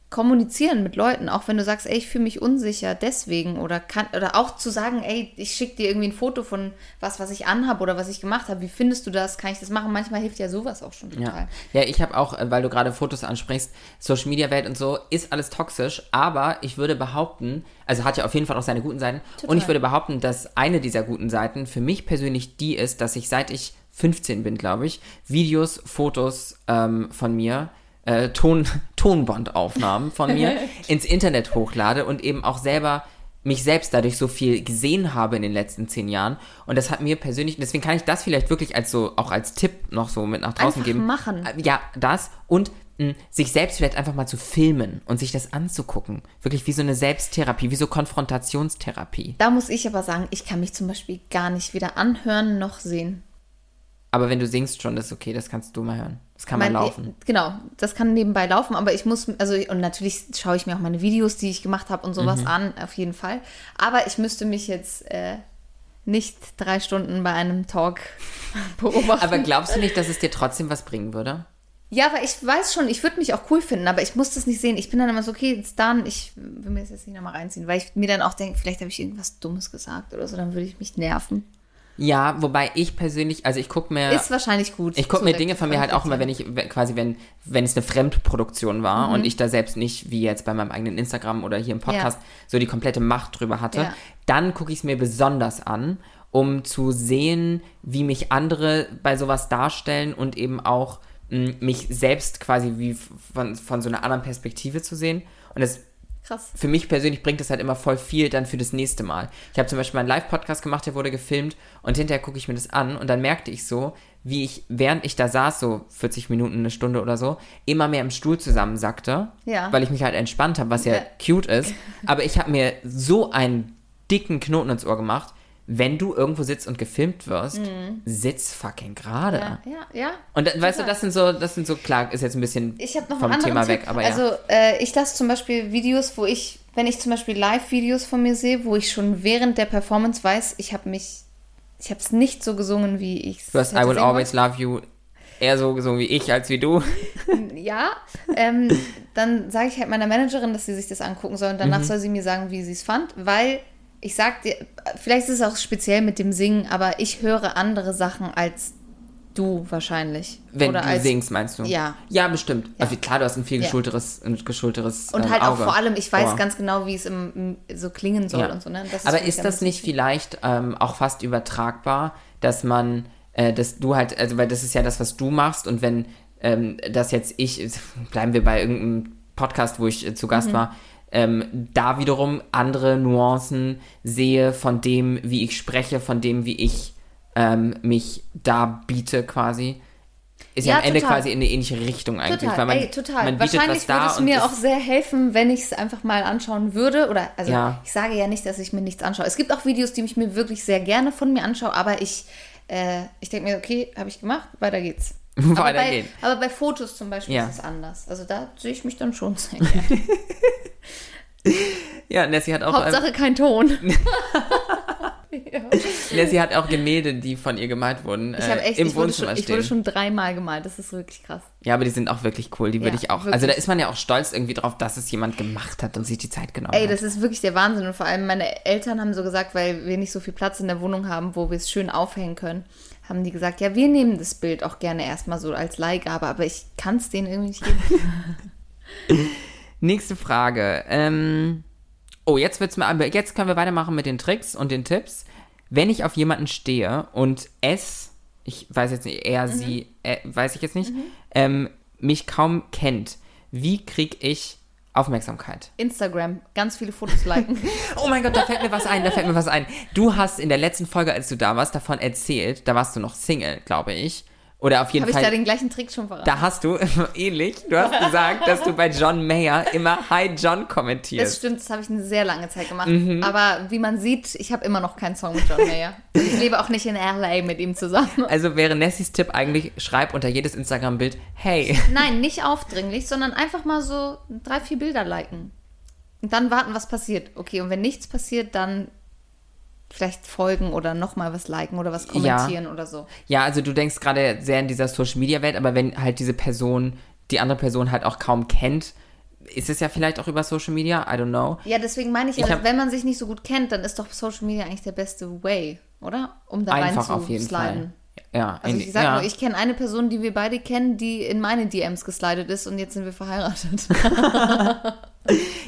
kommunizieren mit Leuten, auch wenn du sagst, ey, ich fühle mich unsicher deswegen oder kann oder auch zu sagen, ey, ich schicke dir irgendwie ein Foto von was, was ich anhabe oder was ich gemacht habe. Wie findest du das? Kann ich das machen? Manchmal hilft ja sowas auch schon total. Ja, ja ich habe auch, äh, weil du gerade Fotos ansprichst, Social Media Welt und so, ist alles toxisch, aber ich würde behaupten, also hat ja auf jeden Fall auch seine guten Seiten, Total. und ich würde behaupten, dass eine dieser guten Seiten für mich persönlich die ist, dass ich seit ich 15 bin, glaube ich, Videos, Fotos ähm, von mir, äh, Ton, Tonbandaufnahmen von mir ins Internet hochlade und eben auch selber mich selbst dadurch so viel gesehen habe in den letzten zehn Jahren. Und das hat mir persönlich, deswegen kann ich das vielleicht wirklich als so, auch als Tipp noch so mit nach draußen Einfach geben. machen. Äh, Ja, das und mh, sich selbst vielleicht einfach mal zu filmen und sich das anzugucken. Wirklich wie so eine Selbsttherapie, wie so Konfrontationstherapie. Da muss ich aber sagen, ich kann mich zum Beispiel gar nicht weder anhören noch sehen. Aber wenn du singst schon, das ist okay, das kannst du mal hören. Das kann mal Mein- laufen. Genau, das kann nebenbei laufen, aber ich muss, also und natürlich schaue ich mir auch meine Videos, die ich gemacht habe und sowas Mhm. an, auf jeden Fall. Aber ich müsste mich jetzt äh, nicht drei Stunden bei einem Talk beobachten. Aber glaubst du nicht, dass es dir trotzdem was bringen würde? ja, aber ich weiß schon, ich würde mich auch cool finden, aber ich muss das nicht sehen. Ich bin dann immer so, okay, jetzt dann, ich will mir das jetzt nicht nochmal reinziehen, weil ich mir dann auch denke, vielleicht habe ich irgendwas Dummes gesagt oder so, dann würde ich mich nerven. Ja, wobei ich persönlich, also ich gucke mir. Ist wahrscheinlich gut. Ich gucke mir Dinge von mir halt auch immer, wenn ich, quasi, wenn, wenn es eine Fremdproduktion war Mhm. und ich da selbst nicht, wie jetzt bei meinem eigenen Instagram oder hier im Podcast, so die komplette Macht drüber hatte, Ja. dann gucke ich es mir besonders an, um zu sehen, wie mich andere bei sowas darstellen und eben auch mh, mich selbst quasi wie von, von so einer anderen Perspektive zu sehen. Und das Krass. für mich persönlich bringt das halt immer voll viel dann für das nächste Mal. Ich habe zum Beispiel einen Live-Podcast gemacht, der wurde gefilmt und hinterher gucke ich mir das an und dann merkte ich so, wie ich, während ich da saß, so 40 Minuten, eine Stunde oder so, immer mehr im Stuhl zusammensackte, Ja. weil ich mich halt entspannt habe, was ja, Ja. cute ist. Aber ich habe mir so einen dicken Knoten ins Ohr gemacht, wenn du irgendwo sitzt und gefilmt wirst, sitz fucking gerade. Mhm. Ja, ja, ja. Und dann, weißt du, das sind so, das sind so, klar, ist jetzt ein bisschen Ich habe noch vom Thema Tipp. weg, aber ja. also äh, ich lasse zum Beispiel Videos, wo ich, wenn ich zum Beispiel Live-Videos von mir sehe, wo ich schon während der Performance weiß, ich habe mich, ich habe es nicht so gesungen, wie ich es Du hast I Will Always Love You Eher so, so wie ich als wie du. ja, ähm, dann sage ich halt meiner Managerin, dass sie sich das angucken soll und danach soll sie mir sagen, wie sie es fand, weil ich sag dir, vielleicht ist es auch speziell mit dem Singen, aber ich höre andere Sachen als du wahrscheinlich. Wenn Oder du als, singst, meinst du? Ja. Ja, bestimmt. Also klar, du hast ein viel Ja. geschulteres, ein geschulteres Und ähm, halt auch Auge. vor allem, ich weiß Ohr. ganz genau, wie es im, so klingen soll Ja. und so. Ne? Das Aber ist das nicht vielleicht ähm, auch fast übertragbar, dass man, äh, dass du halt, also weil das ist ja das, was du machst und wenn ähm, das jetzt ich, bleiben wir bei irgendeinem Podcast, wo ich äh, zu Mhm. Gast war, ähm, da wiederum andere Nuancen sehe von dem, wie ich spreche, von dem, wie ich ähm, mich da biete quasi. Ist ja, Ja, am Ende total. quasi in eine ähnliche Richtung eigentlich. Total, weil man, ey, total. Man bietet Wahrscheinlich würde es mir auch sehr helfen, wenn ich es einfach mal anschauen würde. Oder, also Ja. ich sage ja nicht, dass ich mir nichts anschaue. Es gibt auch Videos, die ich mir wirklich sehr gerne von mir anschaue, aber ich, äh, ich denke mir, okay, habe ich gemacht, weiter geht's. Aber, Weiter bei, aber bei Fotos zum Beispiel Ja. ist es anders. Also da sehe ich mich dann schon sehr gerne. Ja, Nessie hat auch ähm, Hauptsache kein Ton. ja. Nessie hat auch Gemälde, die von ihr gemalt wurden, Ich äh, habe echt, im ich wurde, Wohnzimmer schon, ich wurde schon dreimal gemalt. Das ist wirklich krass. Ja, aber die sind auch wirklich cool. Die würde Ja, ich auch. wirklich. Also da ist man ja auch stolz irgendwie drauf, dass es jemand gemacht hat und sich die Zeit genommen Ey, hat. das ist wirklich der Wahnsinn. Und vor allem meine Eltern haben so gesagt, weil wir nicht so viel Platz in der Wohnung haben, wo wir es schön aufhängen können, haben die gesagt, ja, wir nehmen das Bild auch gerne erstmal so als Leihgabe, aber ich kann es denen irgendwie nicht geben. Nächste Frage. Ähm, oh, jetzt wird's mal. aber Jetzt können wir weitermachen mit den Tricks und den Tipps. Wenn ich auf jemanden stehe und es, ich weiß jetzt nicht, er, sie, äh, weiß ich jetzt nicht, ähm, mich kaum kennt, wie kriege ich Aufmerksamkeit? Instagram, ganz viele Fotos liken. Oh mein Gott, da fällt mir was ein, da fällt mir was ein. Du hast in der letzten Folge, als du da warst, davon erzählt, da warst du noch Single, glaube ich. Oder auf jeden Habe ich Fall. da den gleichen Trick schon verraten? Da hast du, ähnlich, du hast gesagt, dass du bei John Mayer immer Hi John das kommentierst. stimmt, das habe ich eine sehr lange Zeit gemacht. Mhm. Aber wie man sieht, ich habe immer noch keinen Song mit John Mayer. Ich lebe auch nicht in LA mit ihm zusammen. Also wäre Nessies Tipp eigentlich, schreib unter jedes Instagram-Bild, hey. Nein, nicht aufdringlich, sondern einfach mal so drei, vier Bilder liken. Und dann warten, was passiert. Okay, und wenn nichts passiert, dann vielleicht folgen oder nochmal was liken oder was kommentieren oder so. Ja, also du denkst gerade sehr in dieser Social-Media-Welt, aber wenn halt diese Person, die andere Person halt auch kaum kennt, ist es ja vielleicht auch über Social Media, I don't know. Ja, deswegen meine ich, Ich ja, wenn man sich nicht so gut kennt, dann ist doch Social Media eigentlich der beste Way, oder? Um da rein zu auf jeden sliden. Fall. Ja, Also ich sag ja. nur, ich kenne eine Person, die wir beide kennen, die in meine DMs geslidet ist und jetzt sind wir verheiratet.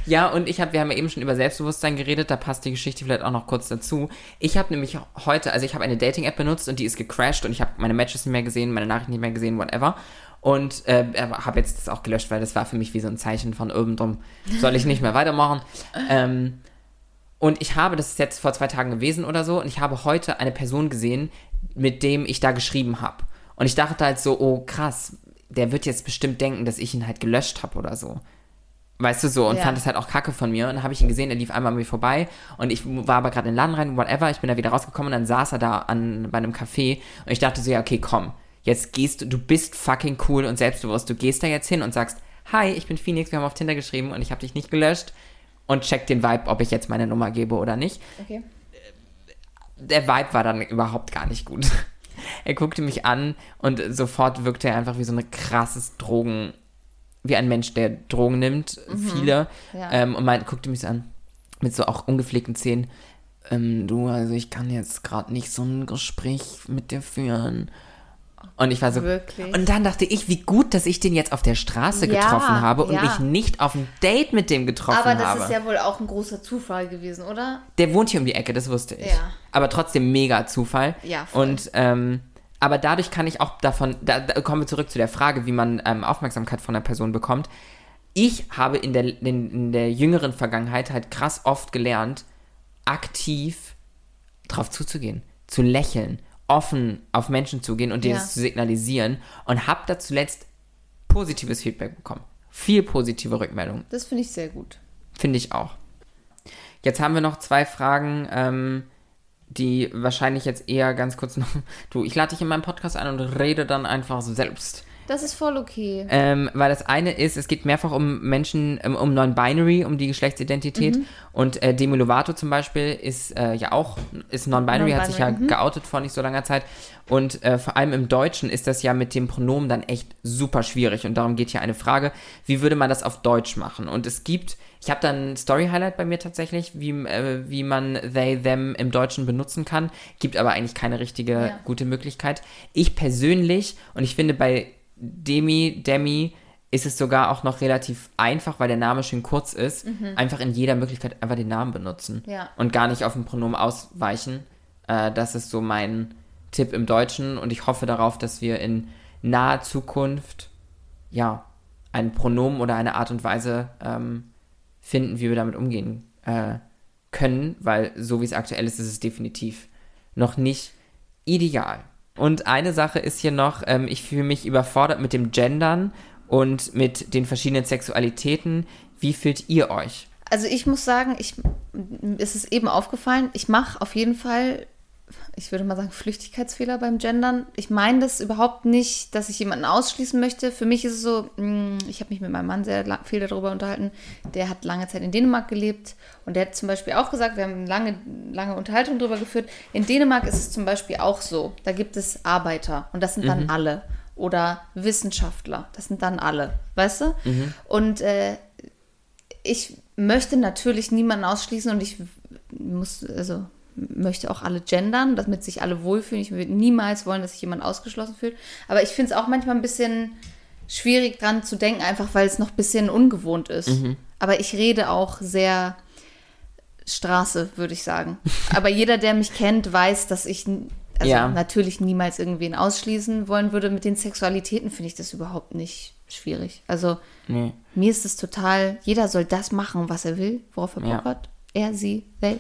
Ja, und ich habe, wir haben ja eben schon über Selbstbewusstsein geredet, da passt die Geschichte vielleicht auch noch kurz dazu. Ich habe nämlich heute, also ich habe eine Dating-App benutzt und die ist gecrashed und ich habe meine Matches nicht mehr gesehen, meine Nachrichten nicht mehr gesehen, whatever. Und äh, habe jetzt das auch gelöscht, weil das war für mich wie so ein Zeichen von oben drum, soll ich nicht mehr weitermachen. ähm, und ich habe, das ist jetzt vor zwei Tagen gewesen oder so, und ich habe heute eine Person gesehen, mit dem ich da geschrieben habe. Und ich dachte halt so, oh krass, der wird jetzt bestimmt denken, dass ich ihn halt gelöscht habe oder so. Weißt du so, und Ja. fand es halt auch kacke von mir. Und dann habe ich ihn gesehen, er lief einmal an mir vorbei und ich war aber gerade in den Laden rein, whatever. Ich bin da wieder rausgekommen und dann saß er da an, bei einem Café und ich dachte so, ja, okay, komm, jetzt gehst du, du bist fucking cool und selbstbewusst. Du gehst da jetzt hin und sagst, hi, ich bin Phoenix, wir haben auf Tinder geschrieben und ich habe dich nicht gelöscht und check den Vibe, ob ich jetzt meine Nummer gebe oder nicht Okay. Der Vibe war dann überhaupt gar nicht gut. Er guckte mich an und sofort wirkte er einfach wie so ein krasses Drogen, wie ein Mensch, der Drogen nimmt, viele. Ja. Ähm, und man guckte mich so an mit so auch ungepflegten Zähnen. Ähm, du, also ich kann jetzt gerade nicht so ein Gespräch mit dir führen. Und ich war so. Wirklich? Und dann dachte ich, wie gut, dass ich den jetzt auf der Straße Ja, getroffen habe und ja. mich nicht auf ein Date mit dem getroffen Aber das habe. ist ja wohl auch ein großer Zufall gewesen, oder? Der wohnt hier um die Ecke, das wusste ich. Ja. Aber trotzdem mega Zufall. Ja, voll. Und ähm, aber dadurch kann ich auch davon, da, da kommen wir zurück zu der Frage, wie man ähm, Aufmerksamkeit von einer Person bekommt. Ich habe in der, in, in der jüngeren Vergangenheit halt krass oft gelernt, aktiv drauf zuzugehen, zu lächeln, offen auf Menschen zugehen und denen Ja. es zu signalisieren und habe da zuletzt positives Feedback bekommen. Viel positive Rückmeldungen. Das finde ich sehr gut. Finde ich auch. Jetzt haben wir noch zwei Fragen, ähm, die wahrscheinlich jetzt eher ganz kurz noch. Du, ich lade dich in meinen Podcast ein und rede dann einfach selbst. Das ist voll okay. Ähm, weil das eine ist, es geht mehrfach um Menschen, ähm, um Non-Binary, um die Geschlechtsidentität. Mhm. Und äh, Demi Lovato zum Beispiel ist äh, ja auch, ist Non-Binary, hat sich ja mhm. geoutet vor nicht so langer Zeit. Und äh, vor allem im Deutschen ist das ja mit dem Pronomen dann echt super schwierig. Und darum geht hier eine Frage, wie würde man das auf Deutsch machen? Und es gibt, ich habe dann ein Story-Highlight bei mir tatsächlich, wie, äh, wie man they, them im Deutschen benutzen kann. Gibt aber eigentlich keine richtige Ja. gute Möglichkeit. Ich persönlich, und ich finde bei Demi, Demi, ist es sogar auch noch relativ einfach, weil der Name schön kurz ist, einfach in jeder Möglichkeit einfach den Namen benutzen. Mhm. Ja. Und gar nicht auf ein Pronomen ausweichen. Äh, das ist so mein Tipp im Deutschen und ich hoffe darauf, dass wir in naher Zukunft ja ein Pronomen oder eine Art und Weise ähm, finden, wie wir damit umgehen äh, können, weil so wie es aktuell ist, ist es definitiv noch nicht ideal. Und eine Sache ist hier noch, ähm, ich fühle mich überfordert mit dem Gendern und mit den verschiedenen Sexualitäten. Wie fühlt ihr euch? Also ich muss sagen, ich, es ist eben aufgefallen, ich mache auf jeden Fall, ich würde mal sagen, Flüchtigkeitsfehler beim Gendern. Ich meine das überhaupt nicht, dass ich jemanden ausschließen möchte. Für mich ist es so, mh, ich habe mich mit meinem Mann sehr viel darüber unterhalten. Der hat lange Zeit in Dänemark gelebt und der hat zum Beispiel auch gesagt, wir haben lange, lange Unterhaltung darüber geführt. In Dänemark ist es zum Beispiel auch so, da gibt es Arbeiter und das sind dann alle. Oder Wissenschaftler, das sind dann alle, weißt du? Und äh, ich möchte natürlich niemanden ausschließen und ich muss, also möchte auch alle gendern, damit sich alle wohlfühlen. Ich würde niemals wollen, dass sich jemand ausgeschlossen fühlt. Aber ich finde es auch manchmal ein bisschen schwierig dran zu denken, einfach weil es noch ein bisschen ungewohnt ist. Aber ich rede auch sehr Straße, würde ich sagen. Aber jeder, der mich kennt, weiß, dass ich also Ja. natürlich niemals irgendwen ausschließen wollen würde. Mit den Sexualitäten finde ich das überhaupt nicht schwierig. Also Nee. mir ist es total, jeder soll das machen, was er will, worauf er Bock Ja. hat. Er, sie, they.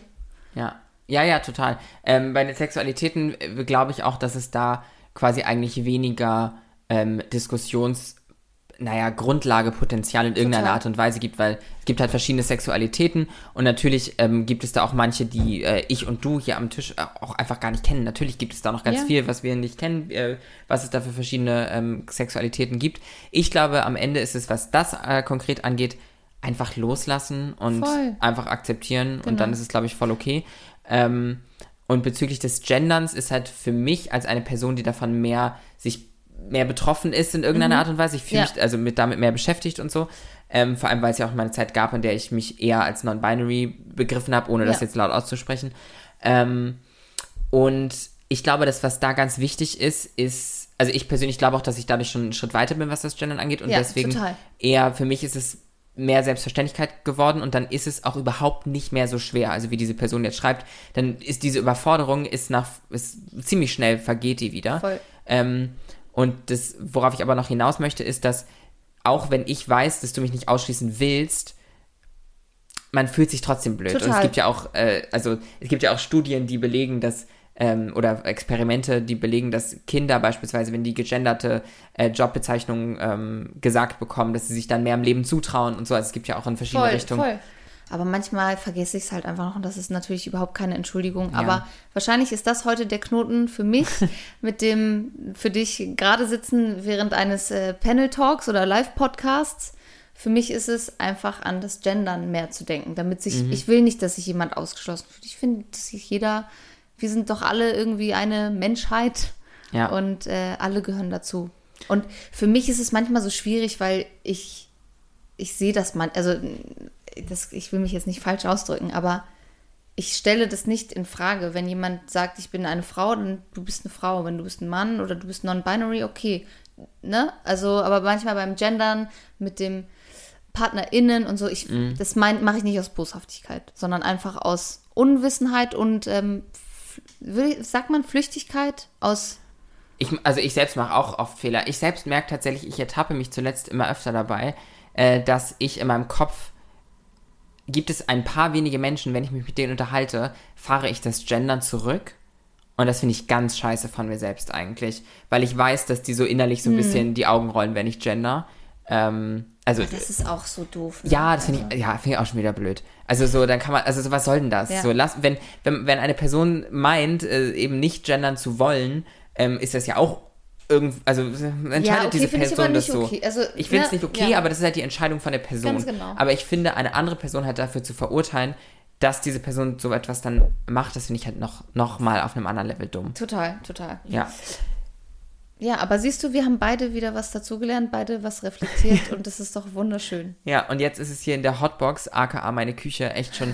Ja, ja, ja, total. Ähm, bei den Sexualitäten äh, glaube ich auch, dass es da quasi eigentlich weniger ähm, Diskussions, naja, Grundlagepotenzial in irgendeiner Total. Art und Weise gibt, weil es gibt halt verschiedene Sexualitäten und natürlich ähm, gibt es da auch manche, die äh, ich und du hier am Tisch äh, auch einfach gar nicht kennen. Natürlich gibt es da noch ganz Ja. viel, was wir nicht kennen, äh, was es da für verschiedene ähm, Sexualitäten gibt. Ich glaube, am Ende ist es, was das äh, konkret angeht, einfach loslassen und Voll. einfach akzeptieren und Genau. dann ist es, glaube ich, voll okay. Ähm, und bezüglich des Genderns ist halt für mich als eine Person, die davon mehr sich mehr betroffen ist in irgendeiner Art und Weise, ich fühle Mhm. Ja. mich also mit damit mehr beschäftigt und so. Ähm, vor allem, weil es ja auch mal eine Zeit gab, in der ich mich eher als non-binary begriffen habe, ohne das Ja. jetzt laut auszusprechen. Ähm, und ich glaube, dass was da ganz wichtig ist, ist, also ich persönlich glaube auch, dass ich dadurch schon einen Schritt weiter bin, was das Gendern angeht. Und Ja, deswegen total. eher für mich ist es mehr Selbstverständlichkeit geworden und dann ist es auch überhaupt nicht mehr so schwer. Also wie diese Person jetzt schreibt, dann ist diese Überforderung ist nach ist ziemlich schnell vergeht die wieder. Voll. Ähm, und das, worauf ich aber noch hinaus möchte, ist, dass auch wenn ich weiß, dass du mich nicht ausschließen willst, man fühlt sich trotzdem blöd. Und es Total. gibt ja auch, äh, also es gibt ja auch Studien, die belegen, dass ähm, oder Experimente, die belegen, dass Kinder beispielsweise, wenn die gegenderte äh, Jobbezeichnungen ähm, gesagt bekommen, dass sie sich dann mehr im Leben zutrauen und so. Also es gibt ja auch in verschiedene Voll, Richtungen. voll. Aber manchmal vergesse ich es halt einfach noch und das ist natürlich überhaupt keine Entschuldigung. Ja. Aber wahrscheinlich ist das heute der Knoten für mich, mit dem für dich gerade sitzen während eines äh, Panel-Talks oder Live-Podcasts. Für mich ist es einfach an das Gendern mehr zu denken, damit sich, Mhm. ich will nicht, dass sich jemand ausgeschlossen fühlt. Ich finde, dass sich jeder, wir sind doch alle irgendwie eine Menschheit Ja. und äh, alle gehören dazu. Und für mich ist es manchmal so schwierig, weil ich, ich sehe das man, also das, ich will mich jetzt nicht falsch ausdrücken, aber ich stelle das nicht in Frage. Wenn jemand sagt, ich bin eine Frau, dann du bist eine Frau. Wenn du bist ein Mann oder du bist non-binary, okay. Ne? Also, aber manchmal beim Gendern mit dem PartnerInnen und so, ich, das mein, mache ich nicht aus Boshaftigkeit, sondern einfach aus Unwissenheit und ähm, sagt man Flüchtigkeit aus Ich, also ich selbst mache auch oft Fehler. Ich selbst merke tatsächlich, ich ertappe mich zuletzt immer öfter dabei, äh, dass ich in meinem Kopf gibt es ein paar wenige Menschen, wenn ich mich mit denen unterhalte, fahre ich das Gendern zurück. Und das finde ich ganz scheiße von mir selbst eigentlich. Weil ich weiß, dass die so innerlich so ein bisschen die Augen rollen, wenn ich gender. Ähm, also, Das ist auch so doof. ne? ja, das finde ich, ja, finde ich auch schon wieder blöd. Also so, dann kann man, also so, was soll denn das? Ja. So, lass, wenn, wenn, wenn eine Person meint, äh, eben nicht gendern zu wollen, ähm, ist das ja auch irgend, also entscheidet Ja, okay, diese Person das so. okay. Also, ich finde es ne, nicht okay, ja. aber das ist halt die Entscheidung von der Person. Ganz genau. Aber ich finde, eine andere Person halt dafür zu verurteilen, dass diese Person so etwas dann macht, das finde ich halt noch, noch mal auf einem anderen Level dumm. Total, total. Ja. Ja, aber siehst du, wir haben beide wieder was dazugelernt, beide was reflektiert und das ist doch wunderschön. Ja, und jetzt ist es hier in der Hotbox, aka meine Küche, echt schon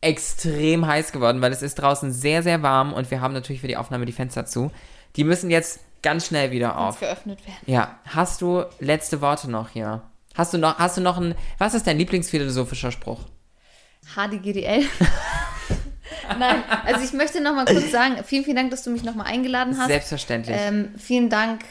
extrem heiß geworden, weil es ist draußen sehr, sehr warm und wir haben natürlich für die Aufnahme die Fenster zu. Die müssen jetzt ganz schnell wieder Auf. geöffnet werden. Ja, hast du letzte Worte noch hier? Hast du noch, hast du noch ein, was ist dein Lieblingsphilosophischer Spruch? HDGDL. Nein, also ich möchte noch mal kurz sagen, vielen, vielen Dank, dass du mich noch mal eingeladen hast. Selbstverständlich. Ähm, vielen Dank,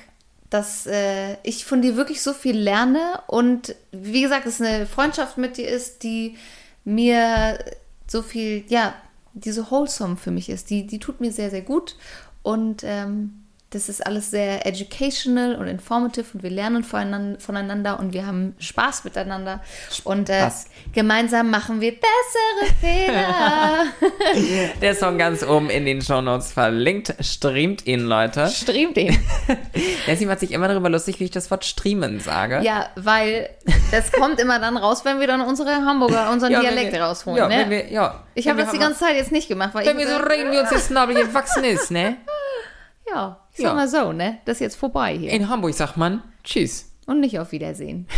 dass äh, ich von dir wirklich so viel lerne und wie gesagt, es eine Freundschaft mit dir ist, die mir so viel, ja, die so wholesome für mich ist. Die, die tut mir sehr, sehr gut und ähm, das ist alles sehr educational und informative und wir lernen voneinander, und wir haben Spaß miteinander und äh, gemeinsam machen wir bessere Fehler. Der Song ganz oben in den Shownotes verlinkt. Streamt ihn, Leute. Stream den. Dessi macht sich immer darüber lustig, wie ich das Wort streamen sage. Ja, weil das kommt immer dann raus, wenn wir dann unsere Hamburger, unseren Ja, Dialekt wir- rausholen. Ja, ne? wenn wir, ja. ich habe das die ganze Zeit jetzt nicht gemacht, weil Wenn ich wir so reden, wie uns der Schnabel gewachsen ist, ne? ja, ich Ja. sag mal so, ne? Das ist jetzt vorbei hier. In Hamburg sagt man Tschüss. Und nicht auf Wiedersehen.